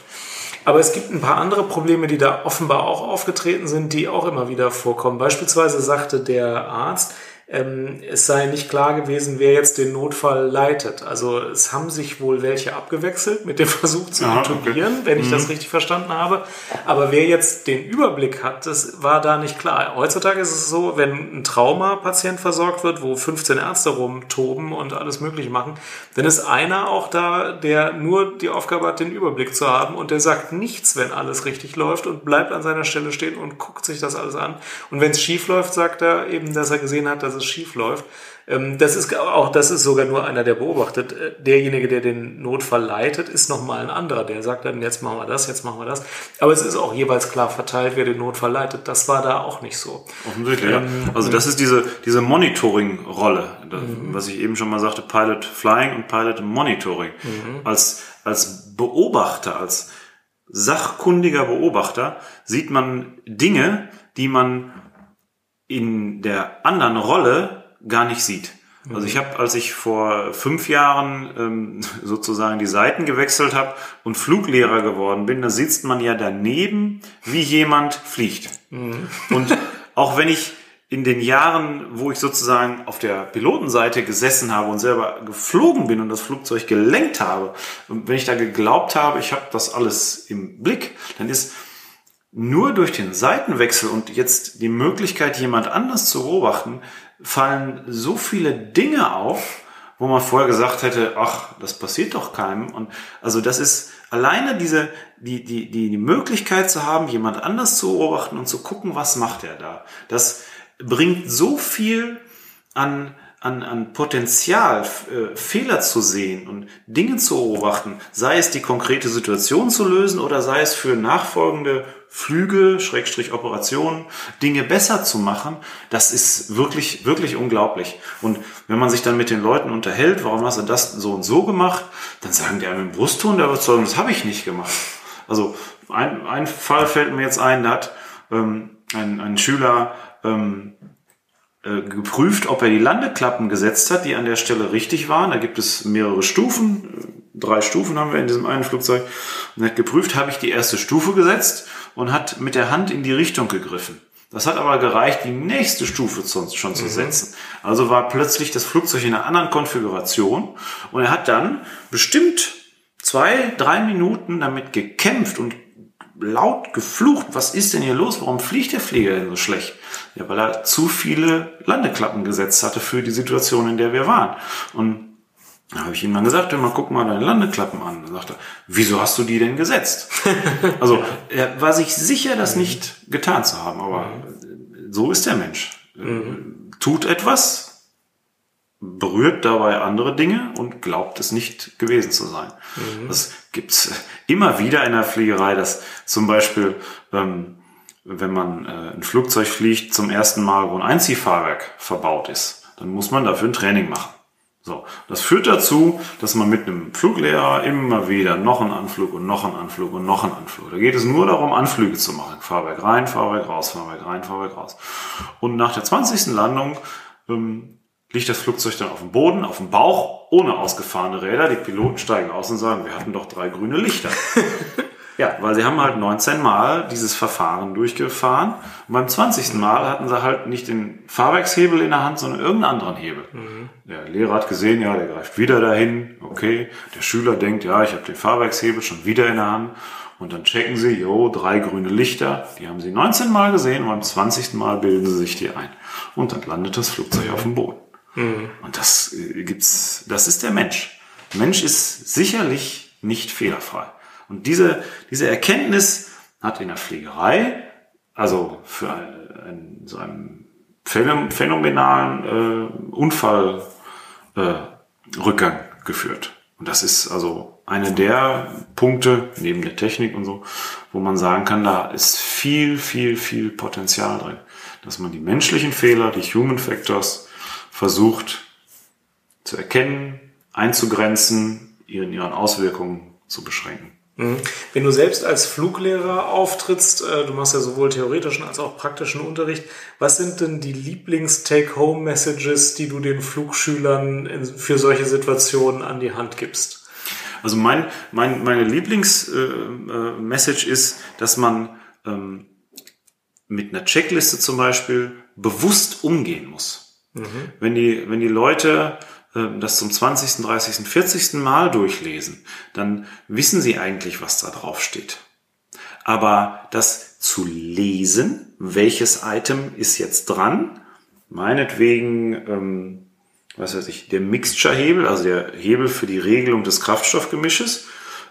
Aber es gibt ein paar andere Probleme, die da offenbar auch aufgetreten sind, die auch immer wieder vorkommen. Beispielsweise sagte der Arzt, ähm, es sei nicht klar gewesen, wer jetzt den Notfall leitet. Also es haben sich wohl welche abgewechselt mit dem Versuch zu Aha, intubieren, okay. wenn ich mhm. das richtig verstanden habe. Aber wer jetzt den Überblick hat, das war da nicht klar. Heutzutage ist es so, wenn ein Traumapatient versorgt wird, wo 15 Ärzte rumtoben und alles Mögliche machen, dann ist einer auch da, der nur die Aufgabe hat, den Überblick zu haben und der sagt nichts, wenn alles richtig läuft und bleibt an seiner Stelle stehen und guckt sich das alles an. Und wenn es schief läuft, sagt er eben, dass er gesehen hat, dass es schief läuft. Ähm, das ist auch, das ist sogar nur einer, der beobachtet. Äh, derjenige, der den Notfall leitet, ist nochmal ein anderer. Der sagt dann, jetzt machen wir das, jetzt machen wir das. Aber es ist auch jeweils klar verteilt, wer den Notfall leitet. Das war da auch nicht so. Offensichtlich, ähm, ja. Also das ist diese, diese Monitoring-Rolle, mhm. was ich eben schon mal sagte, Pilot Flying und Pilot Monitoring. Mhm. Als, als Beobachter, als sachkundiger Beobachter sieht man Dinge, die man in der anderen Rolle gar nicht sieht. Also ich habe, als ich vor fünf Jahren ähm, sozusagen die Seiten gewechselt habe und Fluglehrer geworden bin, da sitzt man ja daneben, wie jemand fliegt. Mhm. Und auch wenn ich in den Jahren, wo ich sozusagen auf der Pilotenseite gesessen habe und selber geflogen bin und das Flugzeug gelenkt habe, und wenn ich da geglaubt habe, ich habe das alles im Blick, dann ist nur durch den Seitenwechsel und jetzt die Möglichkeit, jemand anders zu beobachten, fallen so viele Dinge auf, wo man vorher gesagt hätte, ach, das passiert doch keinem. Und also das ist alleine diese, die, die, die, die Möglichkeit zu haben, jemand anders zu beobachten und zu gucken, was macht er da. Das bringt so viel an, an, an Potenzial, äh, Fehler zu sehen und Dinge zu beobachten, sei es die konkrete Situation zu lösen oder sei es für nachfolgende Flüge, Schrägstrich Operationen, Dinge besser zu machen, das ist wirklich, wirklich unglaublich. Und wenn man sich dann mit den Leuten unterhält, warum hast du das so und so gemacht, dann sagen die einem im Brustton der Überzeugung, das habe ich nicht gemacht. Also ein, ein Fall fällt mir jetzt ein, da hat ähm, ein, ein Schüler ähm, äh, geprüft, ob er die Landeklappen gesetzt hat, die an der Stelle richtig waren. Da gibt es mehrere Stufen. Drei Stufen haben wir in diesem einen Flugzeug. Und er hat geprüft, habe ich die erste Stufe gesetzt und hat mit der Hand in die Richtung gegriffen. Das hat aber gereicht, die nächste Stufe schon zu mhm. setzen. Also war plötzlich das Flugzeug in einer anderen Konfiguration und er hat dann bestimmt zwei, drei Minuten damit gekämpft und laut geflucht. Was ist denn hier los? Warum fliegt der Flieger denn so schlecht? Ja, weil er zu viele Landeklappen gesetzt hatte für die Situation, in der wir waren. Und da habe ich ihm dann gesagt, mal guck mal deine Landeklappen an. Dann sagt er, wieso hast du die denn gesetzt? also er war sich sicher, das nicht getan zu haben, aber so ist der Mensch. Mhm. Tut etwas, berührt dabei andere Dinge und glaubt es nicht gewesen zu sein. Mhm. Das gibt's immer wieder in der Fliegerei, dass zum Beispiel, ähm, wenn man äh, ein Flugzeug fliegt zum ersten Mal, wo ein Einziehfahrwerk verbaut ist, dann muss man dafür ein Training machen. So, das führt dazu, dass man mit einem Fluglehrer immer wieder noch einen Anflug und noch einen Anflug und noch einen Anflug. Da geht es nur darum, Anflüge zu machen. Fahrwerk rein, Fahrwerk raus, Fahrwerk rein, Fahrwerk raus. Und nach der 20. Landung ähm, liegt das Flugzeug dann auf dem Boden, auf dem Bauch, ohne ausgefahrene Räder. Die Piloten steigen aus und sagen, wir hatten doch drei grüne Lichter. Ja, weil sie haben halt 19 Mal dieses Verfahren durchgefahren und beim 20. Mal hatten sie halt nicht den Fahrwerkshebel in der Hand, sondern irgendeinen anderen Hebel. Mhm. Der Lehrer hat gesehen, ja, der greift wieder dahin, okay. Der Schüler denkt, ja, ich habe den Fahrwerkshebel schon wieder in der Hand. Und dann checken sie, jo, drei grüne Lichter, die haben sie 19 Mal gesehen und beim 20. Mal bilden sie sich die ein. Und dann landet das Flugzeug auf dem Boden. Mhm. Und das äh, gibt's, das ist der Mensch. Der Mensch ist sicherlich nicht fehlerfrei. Und diese, diese Erkenntnis hat in der Pflegerei, also für einen, so einen phänomenalen äh, Unfallrückgang äh, geführt. Und das ist also eine der Punkte, neben der Technik und so, wo man sagen kann, da ist viel, viel, viel Potenzial drin. Dass man die menschlichen Fehler, die Human Factors, versucht zu erkennen, einzugrenzen, in ihren Auswirkungen zu beschränken. Mhm. Wenn du selbst als Fluglehrer auftrittst, äh, du machst ja sowohl theoretischen als auch praktischen Unterricht, was sind denn die Lieblings-Take-Home-Messages, die du den Flugschülern für solche Situationen an die Hand gibst? Also mein, mein, meine Lieblings-Message äh, äh, ist, dass man ähm, mit einer Checkliste zum Beispiel bewusst umgehen muss. Mhm. Wenn, die, wenn die Leute ähm, das zum 20., 30., 40. Mal durchlesen, dann wissen sie eigentlich, was da drauf steht. Aber das zu lesen, welches Item ist jetzt dran, meinetwegen, ähm, was weiß ich, der Mixture-Hebel, also der Hebel für die Regelung des Kraftstoffgemisches,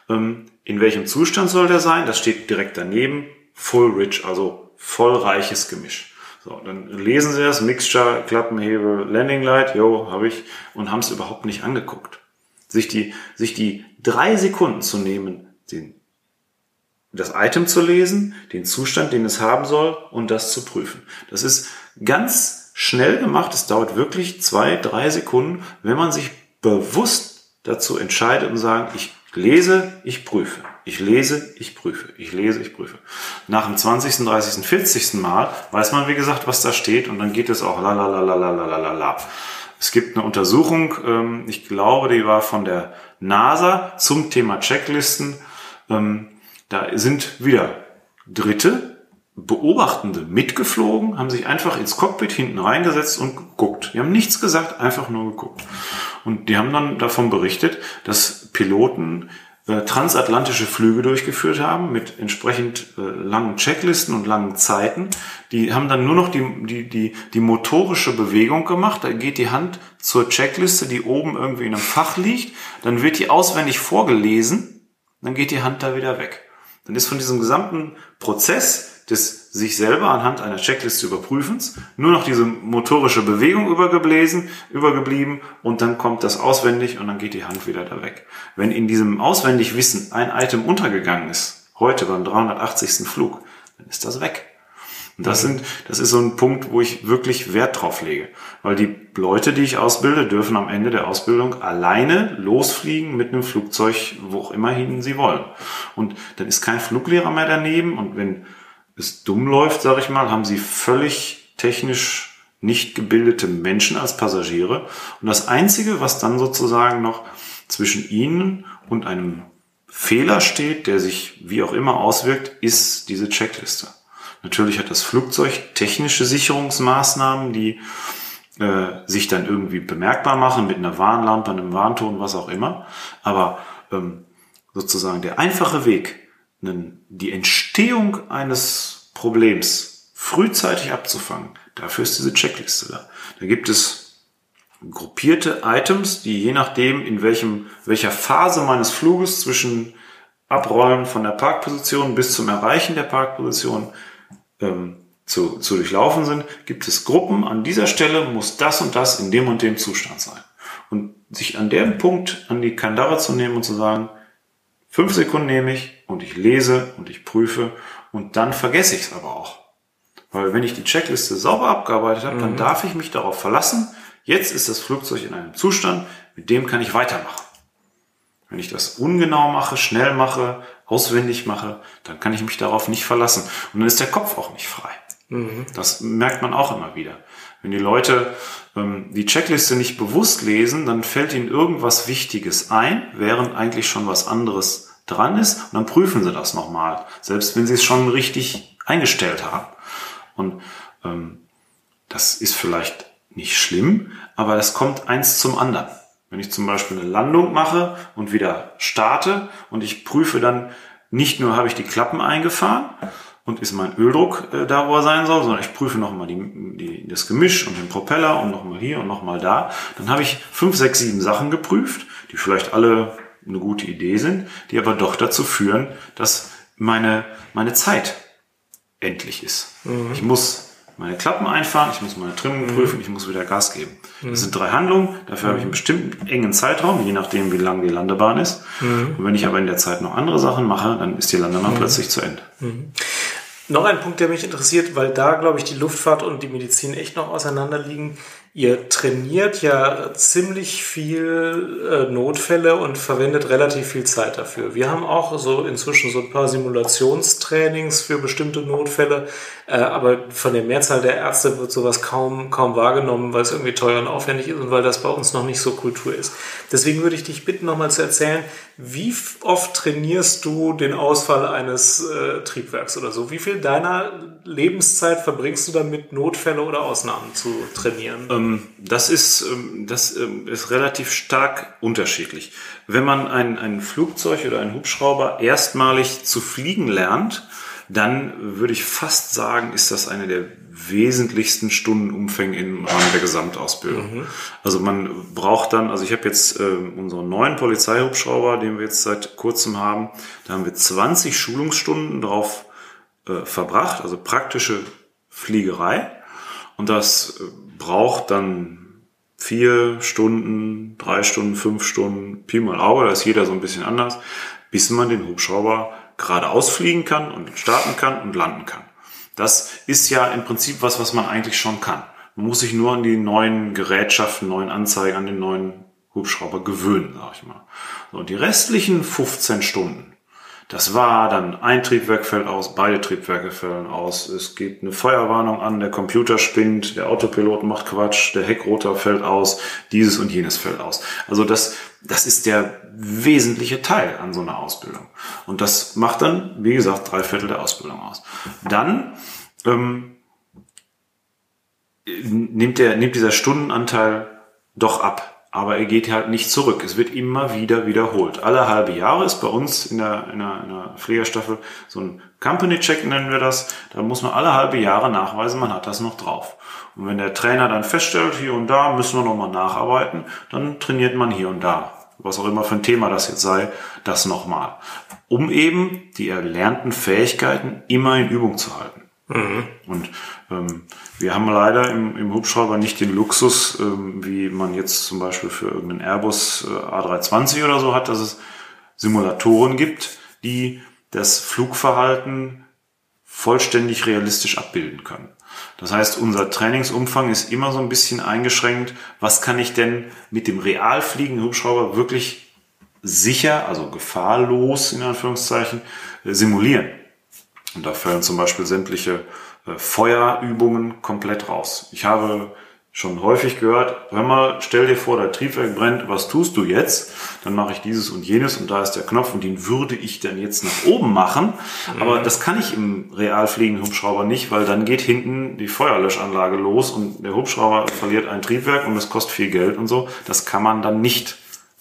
ähm, in welchem Zustand soll der sein? Das steht direkt daneben, Full Rich, also vollreiches Gemisch. So, dann lesen sie das, Mixture, Klappenhebel, Landing Light, jo, habe ich, und haben es überhaupt nicht angeguckt. Sich die, sich die drei Sekunden zu nehmen, den, das Item zu lesen, den Zustand, den es haben soll, und das zu prüfen. Das ist ganz schnell gemacht. Es dauert wirklich zwei, drei Sekunden, wenn man sich bewusst dazu entscheidet und sagt, ich lese, ich prüfe. Ich lese, ich prüfe. Ich lese, ich prüfe. Nach dem 20., 30., 40. Mal weiß man, wie gesagt, was da steht und dann geht es auch la la la la la la la la. Es gibt eine Untersuchung, ähm, ich glaube, die war von der NASA zum Thema Checklisten. Ähm, da sind wieder Dritte, Beobachtende mitgeflogen, haben sich einfach ins Cockpit hinten reingesetzt und geguckt. Die haben nichts gesagt, einfach nur geguckt. Und die haben dann davon berichtet, dass Piloten transatlantische Flüge durchgeführt haben mit entsprechend äh, langen Checklisten und langen Zeiten. Die haben dann nur noch die, die, die, die motorische Bewegung gemacht. Da geht die Hand zur Checkliste, die oben irgendwie in einem Fach liegt. Dann wird die auswendig vorgelesen. Dann geht die Hand da wieder weg. Dann ist von diesem gesamten Prozess des sich selber anhand einer Checkliste überprüfens nur noch diese motorische Bewegung übergebläsen, übergeblieben und dann kommt das auswendig und dann geht die Hand wieder da weg. Wenn in diesem Auswendigwissen ein Item untergegangen ist, heute beim 380. Flug, dann ist das weg. Und das sind, das ist so ein Punkt, wo ich wirklich Wert drauf lege. Weil die Leute, die ich ausbilde, dürfen am Ende der Ausbildung alleine losfliegen mit einem Flugzeug, wo auch immerhin sie wollen. Und dann ist kein Fluglehrer mehr daneben und wenn es dumm läuft, sage ich mal, haben sie völlig technisch nicht gebildete Menschen als Passagiere. Und das Einzige, was dann sozusagen noch zwischen ihnen und einem Fehler steht, der sich wie auch immer auswirkt, ist diese Checkliste. Natürlich hat das Flugzeug technische Sicherungsmaßnahmen, die äh, sich dann irgendwie bemerkbar machen mit einer Warnlampe, einem Warnton, was auch immer. Aber ähm, sozusagen der einfache Weg, die Entstehung eines Problems frühzeitig abzufangen, dafür ist diese Checkliste da. Da gibt es gruppierte Items, die je nachdem, in welchem, welcher Phase meines Fluges zwischen Abrollen von der Parkposition bis zum Erreichen der Parkposition ähm, zu, zu durchlaufen sind, gibt es Gruppen. An dieser Stelle muss das und das in dem und dem Zustand sein. Und sich an dem Punkt an die Kandare zu nehmen und zu sagen, Fünf Sekunden nehme ich und ich lese und ich prüfe und dann vergesse ich es aber auch. Weil wenn ich die Checkliste sauber abgearbeitet habe, mhm. dann darf ich mich darauf verlassen, jetzt ist das Flugzeug in einem Zustand, mit dem kann ich weitermachen. Wenn ich das ungenau mache, schnell mache, auswendig mache, dann kann ich mich darauf nicht verlassen. Und dann ist der Kopf auch nicht frei. Mhm. Das merkt man auch immer wieder. Wenn die Leute ähm, die Checkliste nicht bewusst lesen, dann fällt ihnen irgendwas Wichtiges ein, während eigentlich schon was anderes dran ist und dann prüfen sie das nochmal, selbst wenn sie es schon richtig eingestellt haben. Und ähm, das ist vielleicht nicht schlimm, aber das kommt eins zum anderen. Wenn ich zum Beispiel eine Landung mache und wieder starte und ich prüfe dann nicht nur, habe ich die Klappen eingefahren und ist mein Öldruck äh, da, wo er sein soll, sondern ich prüfe nochmal die, die, das Gemisch und den Propeller und nochmal hier und nochmal da. Dann habe ich fünf, sechs, sieben Sachen geprüft, die vielleicht alle eine gute Idee sind, die aber doch dazu führen, dass meine, meine Zeit endlich ist. Mhm. Ich muss meine Klappen einfahren, ich muss meine Trimmung mhm. prüfen, ich muss wieder Gas geben. Mhm. Das sind drei Handlungen, dafür habe ich einen bestimmten engen Zeitraum, je nachdem, wie lang die Landebahn ist. Mhm. Und wenn ich aber in der Zeit noch andere Sachen mache, dann ist die Landebahn mhm. plötzlich zu Ende. Mhm. Noch ein Punkt, der mich interessiert, weil da, glaube ich, die Luftfahrt und die Medizin echt noch auseinander liegen. Ihr trainiert ja ziemlich viel äh, Notfälle und verwendet relativ viel Zeit dafür. Wir haben auch so inzwischen so ein paar Simulationstrainings für bestimmte Notfälle, äh, aber von der Mehrzahl der Ärzte wird sowas kaum, kaum wahrgenommen, weil es irgendwie teuer und aufwendig ist und weil das bei uns noch nicht so Kultur ist. Deswegen würde ich dich bitten, nochmal zu erzählen, wie oft trainierst du den Ausfall eines äh, Triebwerks oder so? Wie viel deiner Lebenszeit verbringst du damit, Notfälle oder Ausnahmen zu trainieren? Ähm, das ist, ähm, das ähm, ist relativ stark unterschiedlich. Wenn man ein, ein Flugzeug oder einen Hubschrauber erstmalig zu fliegen lernt, dann würde ich fast sagen, ist das eine der wesentlichsten Stundenumfänge im Rahmen der Gesamtausbildung. Mhm. Also man braucht dann, also ich habe jetzt äh, unseren neuen Polizeihubschrauber, den wir jetzt seit kurzem haben, da haben wir 20 Schulungsstunden drauf äh, verbracht, also praktische Fliegerei. Und das äh, braucht dann vier Stunden, drei Stunden, fünf Stunden, Pi mal Auge, da ist jeder so ein bisschen anders, bis man den Hubschrauber geradeaus fliegen kann und starten kann und landen kann. Das ist ja im Prinzip was, was man eigentlich schon kann. Man muss sich nur an die neuen Gerätschaften, neuen Anzeigen, an den neuen Hubschrauber gewöhnen, sag ich mal. So, und die restlichen 15 Stunden, das war dann ein Triebwerk fällt aus, beide Triebwerke fällen aus, es gibt eine Feuerwarnung an, der Computer spinnt, der Autopilot macht Quatsch, der Heckrotor fällt aus, dieses und jenes fällt aus. Also das, das ist der wesentliche Teil an so einer Ausbildung. Und das macht dann, wie gesagt, drei Viertel der Ausbildung aus. Dann ähm, nimmt, der, nimmt dieser Stundenanteil doch ab aber er geht halt nicht zurück. Es wird immer wieder wiederholt. Alle halbe Jahre ist bei uns in der, in der, in der Pflegerstaffel so ein Company-Check, nennen wir das. Da muss man alle halbe Jahre nachweisen, man hat das noch drauf. Und wenn der Trainer dann feststellt, hier und da müssen wir nochmal nacharbeiten, dann trainiert man hier und da, was auch immer für ein Thema das jetzt sei, das nochmal. Um eben die erlernten Fähigkeiten immer in Übung zu halten. Mhm. Und wir haben leider im, im Hubschrauber nicht den Luxus, ähm, wie man jetzt zum Beispiel für irgendeinen Airbus äh, A320 oder so hat, dass es Simulatoren gibt, die das Flugverhalten vollständig realistisch abbilden können. Das heißt, unser Trainingsumfang ist immer so ein bisschen eingeschränkt. Was kann ich denn mit dem realfliegenden Hubschrauber wirklich sicher, also gefahrlos in Anführungszeichen, äh, simulieren? Und da fallen zum Beispiel sämtliche Feuerübungen komplett raus. Ich habe schon häufig gehört, hör mal, stell dir vor, der Triebwerk brennt, was tust du jetzt? Dann mache ich dieses und jenes und da ist der Knopf und den würde ich dann jetzt nach oben machen. Mhm. Aber das kann ich im real fliegenden Hubschrauber nicht, weil dann geht hinten die Feuerlöschanlage los und der Hubschrauber verliert ein Triebwerk und es kostet viel Geld und so. Das kann man dann nicht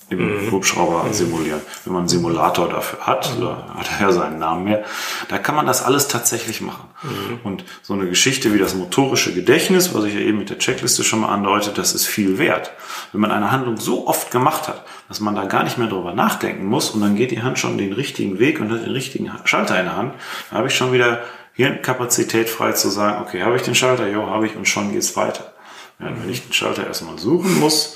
im mhm. Hubschrauber mhm. simulieren. Wenn man einen Simulator dafür hat, mhm. oder hat er ja seinen Namen mehr, da kann man das alles tatsächlich machen. Mhm. Und so eine Geschichte wie das motorische Gedächtnis, was ich ja eben mit der Checkliste schon mal andeutet, das ist viel wert. Wenn man eine Handlung so oft gemacht hat, dass man da gar nicht mehr drüber nachdenken muss und dann geht die Hand schon den richtigen Weg und hat den richtigen Schalter in der Hand, da habe ich schon wieder Hirnkapazität frei zu sagen, okay, habe ich den Schalter? Ja, habe ich und schon geht's weiter. Ja, wenn ich den Schalter erstmal suchen muss,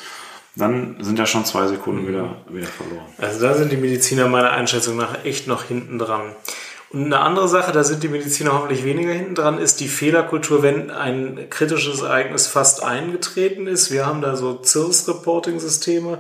dann sind ja schon zwei Sekunden wieder, wieder verloren. Also da sind die Mediziner meiner Einschätzung nach echt noch hinten dran. Und eine andere Sache, da sind die Mediziner hoffentlich weniger hinten dran, ist die Fehlerkultur, wenn ein kritisches Ereignis fast eingetreten ist. Wir haben da so CIRS-Reporting-Systeme,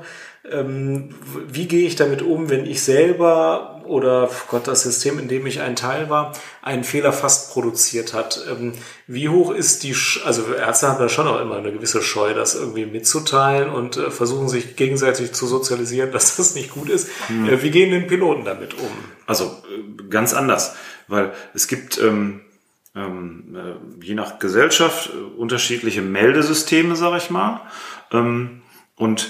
ähm, wie gehe ich damit um, wenn ich selber oder Gott, das System, in dem ich ein Teil war, einen Fehler fast produziert hat. Ähm, wie hoch ist die, Sch also Ärzte haben da schon auch immer eine gewisse Scheu, das irgendwie mitzuteilen und äh, versuchen sich gegenseitig zu sozialisieren, dass das nicht gut ist. Hm. Äh, wie gehen denn Piloten damit um? Also äh, ganz anders, weil es gibt ähm, ähm, äh, je nach Gesellschaft unterschiedliche Meldesysteme, sage ich mal. Ähm, und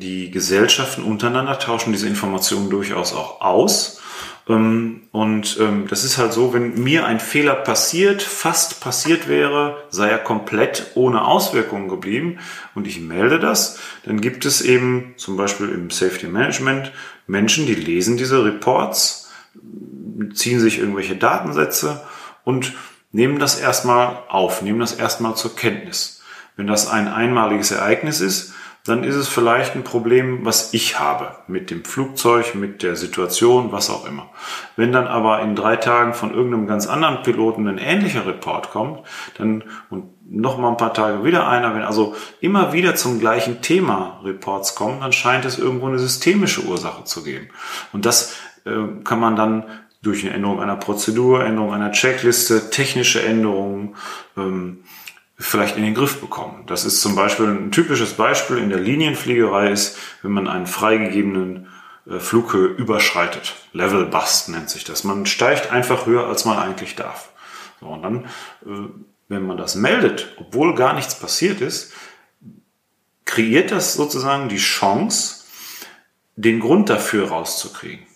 die Gesellschaften untereinander tauschen diese Informationen durchaus auch aus. Ähm, und ähm, das ist halt so, wenn mir ein Fehler passiert, fast passiert wäre, sei er komplett ohne Auswirkungen geblieben und ich melde das, dann gibt es eben zum Beispiel im Safety Management Menschen, die lesen diese Reports, ziehen sich irgendwelche Datensätze und nehmen das erstmal auf, nehmen das erstmal zur Kenntnis. Wenn das ein einmaliges Ereignis ist, dann ist es vielleicht ein Problem, was ich habe mit dem Flugzeug, mit der Situation, was auch immer. Wenn dann aber in drei Tagen von irgendeinem ganz anderen Piloten ein ähnlicher Report kommt, dann und noch mal ein paar Tage wieder einer, wenn also immer wieder zum gleichen Thema Reports kommen, dann scheint es irgendwo eine systemische Ursache zu geben. Und das äh, kann man dann durch eine Änderung einer Prozedur, Änderung einer Checkliste, technische Änderungen, ähm, vielleicht in den Griff bekommen. Das ist zum Beispiel ein typisches Beispiel in der Linienfliegerei ist, wenn man einen freigegebenen äh, Flughöhe überschreitet. Level Bust nennt sich das. Man steigt einfach höher, als man eigentlich darf. So, und dann, äh, wenn man das meldet, obwohl gar nichts passiert ist, kreiert das sozusagen die Chance, den Grund dafür rauszukriegen.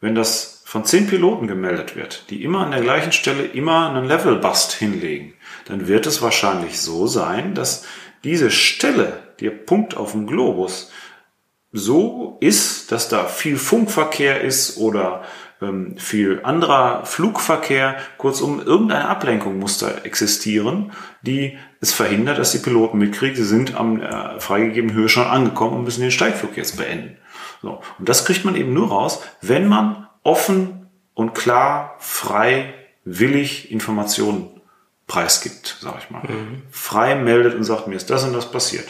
Wenn das von zehn Piloten gemeldet wird, die immer an der gleichen Stelle immer einen Level Bust hinlegen, dann wird es wahrscheinlich so sein, dass diese Stelle, der Punkt auf dem Globus, so ist, dass da viel Funkverkehr ist oder ähm, viel anderer Flugverkehr. Kurzum, irgendeine Ablenkung muss da existieren, die es verhindert, dass die Piloten mitkriegen, sie sind am äh, freigegebenen Höhe schon angekommen und müssen den Steigflug jetzt beenden. So. Und das kriegt man eben nur raus, wenn man offen und klar, frei, willig Informationen preisgibt, sage ich mal. Mhm. Frei meldet und sagt, mir ist das und das passiert.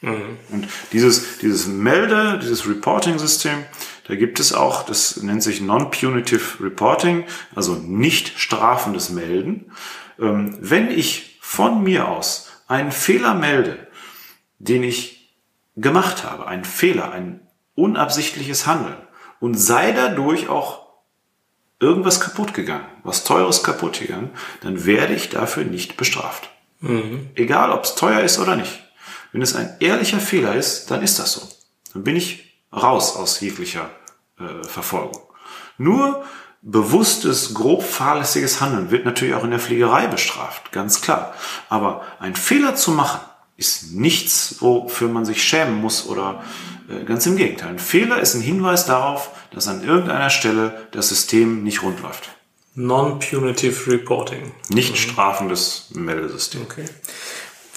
Mhm. Und dieses, dieses Melde, dieses Reporting-System, da gibt es auch, das nennt sich Non-Punitive Reporting, also nicht strafendes Melden. Ähm, wenn ich von mir aus einen Fehler melde, den ich gemacht habe, einen Fehler, ein unabsichtliches Handeln und sei dadurch auch irgendwas kaputt gegangen, was teures kaputt gegangen, dann werde ich dafür nicht bestraft. Mhm. Egal, ob es teuer ist oder nicht. Wenn es ein ehrlicher Fehler ist, dann ist das so. Dann bin ich raus aus jeglicher äh, Verfolgung. Nur bewusstes, grob fahrlässiges Handeln wird natürlich auch in der Fliegerei bestraft, ganz klar. Aber ein Fehler zu machen, ist nichts, wofür man sich schämen muss oder äh, ganz im Gegenteil. Ein Fehler ist ein Hinweis darauf, dass an irgendeiner Stelle das System nicht rund läuft. Non-punitive Reporting. Nicht mhm. strafendes Meldesystem. Okay.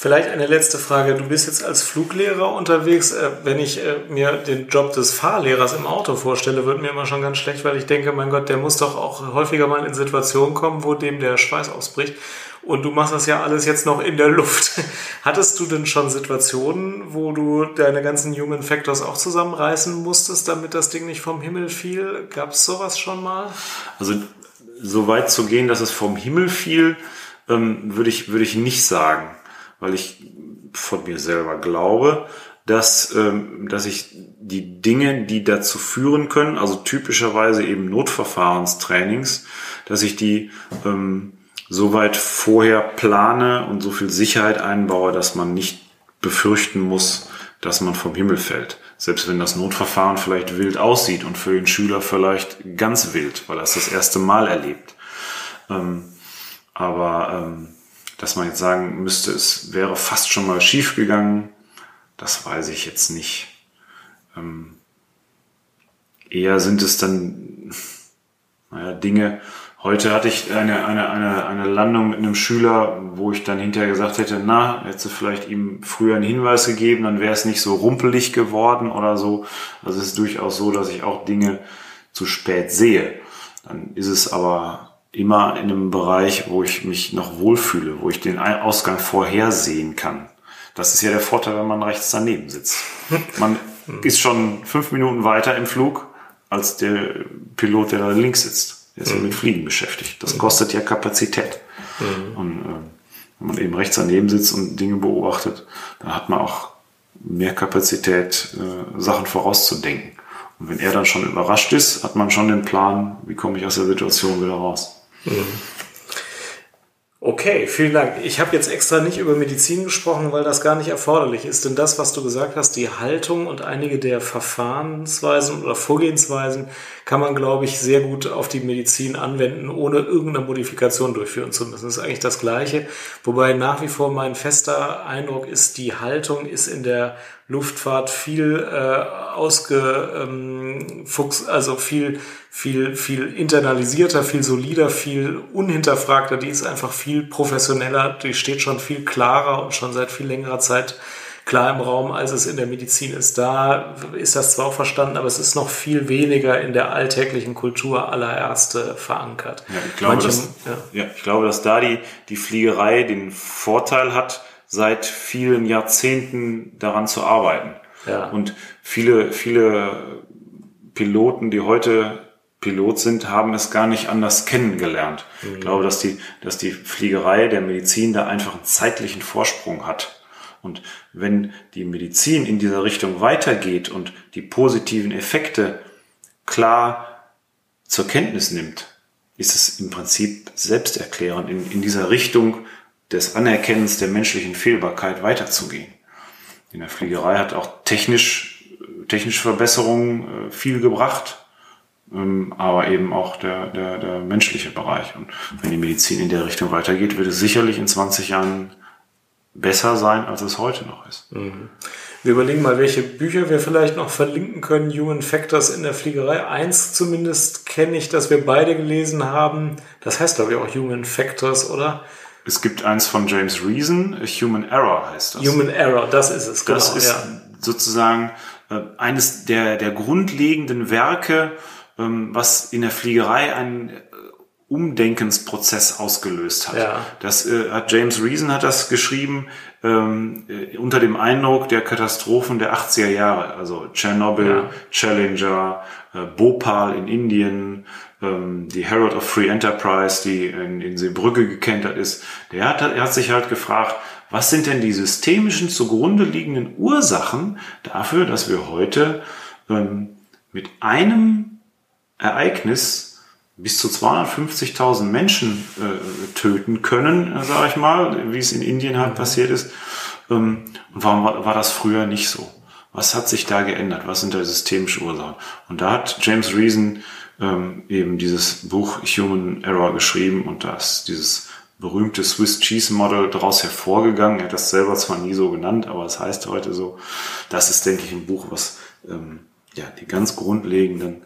Vielleicht eine letzte Frage. Du bist jetzt als Fluglehrer unterwegs. Äh, wenn ich äh, mir den Job des Fahrlehrers im Auto vorstelle, wird mir immer schon ganz schlecht, weil ich denke, mein Gott, der muss doch auch häufiger mal in Situationen kommen, wo dem der Schweiß ausbricht. Und du machst das ja alles jetzt noch in der Luft. Hattest du denn schon Situationen, wo du deine ganzen Human Factors auch zusammenreißen musstest, damit das Ding nicht vom Himmel fiel? Gab es sowas schon mal? Also so weit zu gehen, dass es vom Himmel fiel, ähm, würde ich, würde ich nicht sagen, weil ich von mir selber glaube, dass, ähm, dass ich die Dinge, die dazu führen können, also typischerweise eben Notverfahrenstrainings, dass ich die ähm, so weit vorher plane und so viel Sicherheit einbaue, dass man nicht befürchten muss, dass man vom Himmel fällt. Selbst wenn das Notverfahren vielleicht wild aussieht und für den Schüler vielleicht ganz wild, weil er es das erste Mal erlebt. Ähm, aber ähm, dass man jetzt sagen müsste, es wäre fast schon mal schief gegangen, das weiß ich jetzt nicht. Ähm, eher sind es dann naja, Dinge, Heute hatte ich eine, eine, eine, eine Landung mit einem Schüler, wo ich dann hinterher gesagt hätte, na, hätte vielleicht ihm früher einen Hinweis gegeben, dann wäre es nicht so rumpelig geworden oder so. Also es ist durchaus so, dass ich auch Dinge zu spät sehe. Dann ist es aber immer in einem Bereich, wo ich mich noch wohlfühle, wo ich den Ausgang vorhersehen kann. Das ist ja der Vorteil, wenn man rechts daneben sitzt. Man mhm. ist schon fünf Minuten weiter im Flug als der Pilot, der da links sitzt. Der ist mhm. ja mit Fliegen beschäftigt. Das kostet ja Kapazität. Mhm. Und äh, wenn man eben rechts daneben sitzt und Dinge beobachtet, dann hat man auch mehr Kapazität, äh, Sachen vorauszudenken. Und wenn er dann schon überrascht ist, hat man schon den Plan, wie komme ich aus der Situation wieder raus. Mhm. Okay, vielen Dank. Ich habe jetzt extra nicht über Medizin gesprochen, weil das gar nicht erforderlich ist. Denn das, was du gesagt hast, die Haltung und einige der Verfahrensweisen oder Vorgehensweisen kann man, glaube ich, sehr gut auf die Medizin anwenden, ohne irgendeine Modifikation durchführen zu müssen. Das ist eigentlich das Gleiche. Wobei nach wie vor mein fester Eindruck ist, die Haltung ist in der Luftfahrt viel äh, ausgefuchst, ähm, also viel, viel, viel internalisierter, viel solider, viel unhinterfragter. Die ist einfach viel professioneller. Die steht schon viel klarer und schon seit viel längerer Zeit klar im Raum, als es in der Medizin ist. Da ist das zwar auch verstanden, aber es ist noch viel weniger in der alltäglichen Kultur aller Ärzte verankert. Ja, ich glaube, Manche, dass, ja. ja. ich glaube, dass da die, die Fliegerei den Vorteil hat, seit vielen Jahrzehnten daran zu arbeiten. Ja. Und viele, viele Piloten, die heute Pilot sind, haben es gar nicht anders kennengelernt. Mhm. Ich glaube, dass die, dass die Fliegerei der Medizin da einfach einen zeitlichen Vorsprung hat. Und wenn die Medizin in dieser Richtung weitergeht und die positiven Effekte klar zur Kenntnis nimmt, ist es im Prinzip selbsterklärend, in, in dieser Richtung des Anerkennens der menschlichen Fehlbarkeit weiterzugehen. In der Fliegerei hat auch technisch, technische Verbesserungen äh, viel gebracht, ähm, aber eben auch der, der, der menschliche Bereich. Und wenn die Medizin in der Richtung weitergeht, wird es sicherlich in 20 Jahren besser sein, als es heute noch ist. Mhm. Wir überlegen mal, welche Bücher wir vielleicht noch verlinken können. Human Factors in der Fliegerei. Eins zumindest kenne ich, dass wir beide gelesen haben. Das heißt, glaube ich, auch Human Factors, oder? Es gibt eins von James Reason, Human Error heißt das. Human Error, das ist es. Genau, das ist ja. sozusagen äh, eines der, der grundlegenden Werke, ähm, was in der Fliegerei äh, Umdenkensprozess ausgelöst hat. Ja. Das äh, hat James Reason hat das geschrieben ähm, äh, unter dem Eindruck der Katastrophen der 80er Jahre, also Tschernobyl, ja. Challenger, äh, Bhopal in Indien, ähm, die Herald of Free Enterprise, die in, in Seebrücke gekentert ist, der hat, er hat sich halt gefragt, was sind denn die systemischen zugrunde liegenden Ursachen dafür, dass wir heute ähm, mit einem Ereignis bis zu 250.000 Menschen äh, töten können, äh, sage ich mal, wie es in Indien halt mhm. passiert ist. Ähm, und warum war, war das früher nicht so? Was hat sich da geändert? Was sind da systemische Ursachen? Und da hat James Reason ähm, eben dieses Buch Human Error geschrieben und da ist dieses berühmte Swiss Cheese Model daraus hervorgegangen. Er hat das selber zwar nie so genannt, aber es das heißt heute so. Das ist, denke ich, ein Buch, was ähm, ja die ganz grundlegenden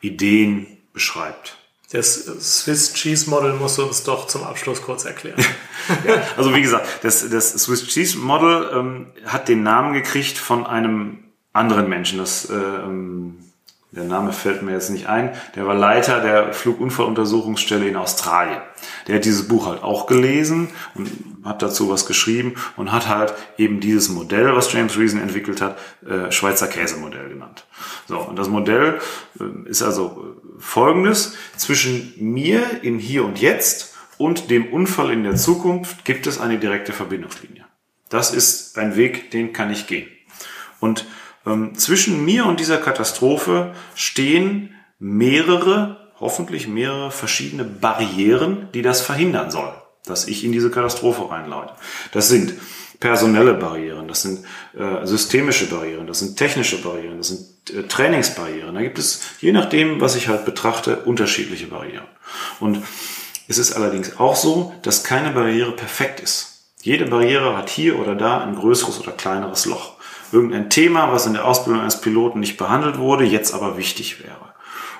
Ideen beschreibt. Das Swiss Cheese Model musst du uns doch zum Abschluss kurz erklären. ja, also wie gesagt, das, das Swiss Cheese Model ähm, hat den Namen gekriegt von einem anderen Menschen. Das äh, ähm, der Name fällt mir jetzt nicht ein, der war Leiter der Flugunfalluntersuchungsstelle in Australien. Der hat dieses Buch halt auch gelesen und hat dazu was geschrieben und hat halt eben dieses Modell, was James Reason entwickelt hat, äh, Schweizer Käsemodell genannt. So, und das Modell äh, ist also äh, folgendes. Zwischen mir im Hier und Jetzt und dem Unfall in der Zukunft gibt es eine direkte Verbindungslinie. Das ist ein Weg, den kann ich gehen. Und ähm, zwischen mir und dieser Katastrophe stehen mehrere, hoffentlich mehrere verschiedene Barrieren, die das verhindern sollen, dass ich in diese Katastrophe reinleite. Das sind personelle Barrieren, das sind äh, systemische Barrieren, das sind technische Barrieren, das sind äh, Trainingsbarrieren. Da gibt es, je nachdem, was ich halt betrachte, unterschiedliche Barrieren. Und es ist allerdings auch so, dass keine Barriere perfekt ist. Jede Barriere hat hier oder da ein größeres oder kleineres Loch irgendein Thema, was in der Ausbildung eines Piloten nicht behandelt wurde, jetzt aber wichtig wäre.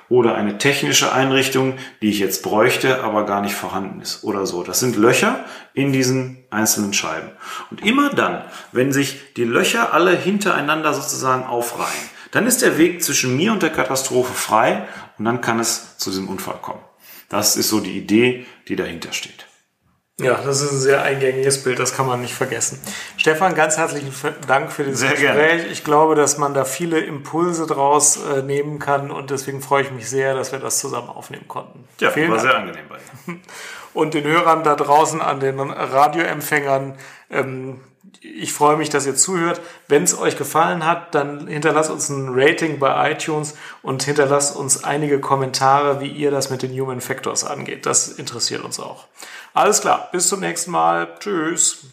Oder eine technische Einrichtung, die ich jetzt bräuchte, aber gar nicht vorhanden ist oder so. Das sind Löcher in diesen einzelnen Scheiben. Und immer dann, wenn sich die Löcher alle hintereinander sozusagen aufreihen, dann ist der Weg zwischen mir und der Katastrophe frei und dann kann es zu diesem Unfall kommen. Das ist so die Idee, die dahinter steht. Ja, das ist ein sehr eingängiges Bild, das kann man nicht vergessen. Stefan, ganz herzlichen Dank für dieses Sehr Gespräch. gerne. Ich glaube, dass man da viele Impulse draus äh, nehmen kann und deswegen freue ich mich sehr, dass wir das zusammen aufnehmen konnten. Ja, Vielen war Dank. sehr angenehm bei dir. Und den Hörern da draußen an den Radioempfängern, ähm, ich freue mich, dass ihr zuhört. Wenn es euch gefallen hat, dann hinterlasst uns ein Rating bei iTunes und hinterlasst uns einige Kommentare, wie ihr das mit den Human Factors angeht. Das interessiert uns auch. Alles klar, bis zum nächsten Mal. Tschüss.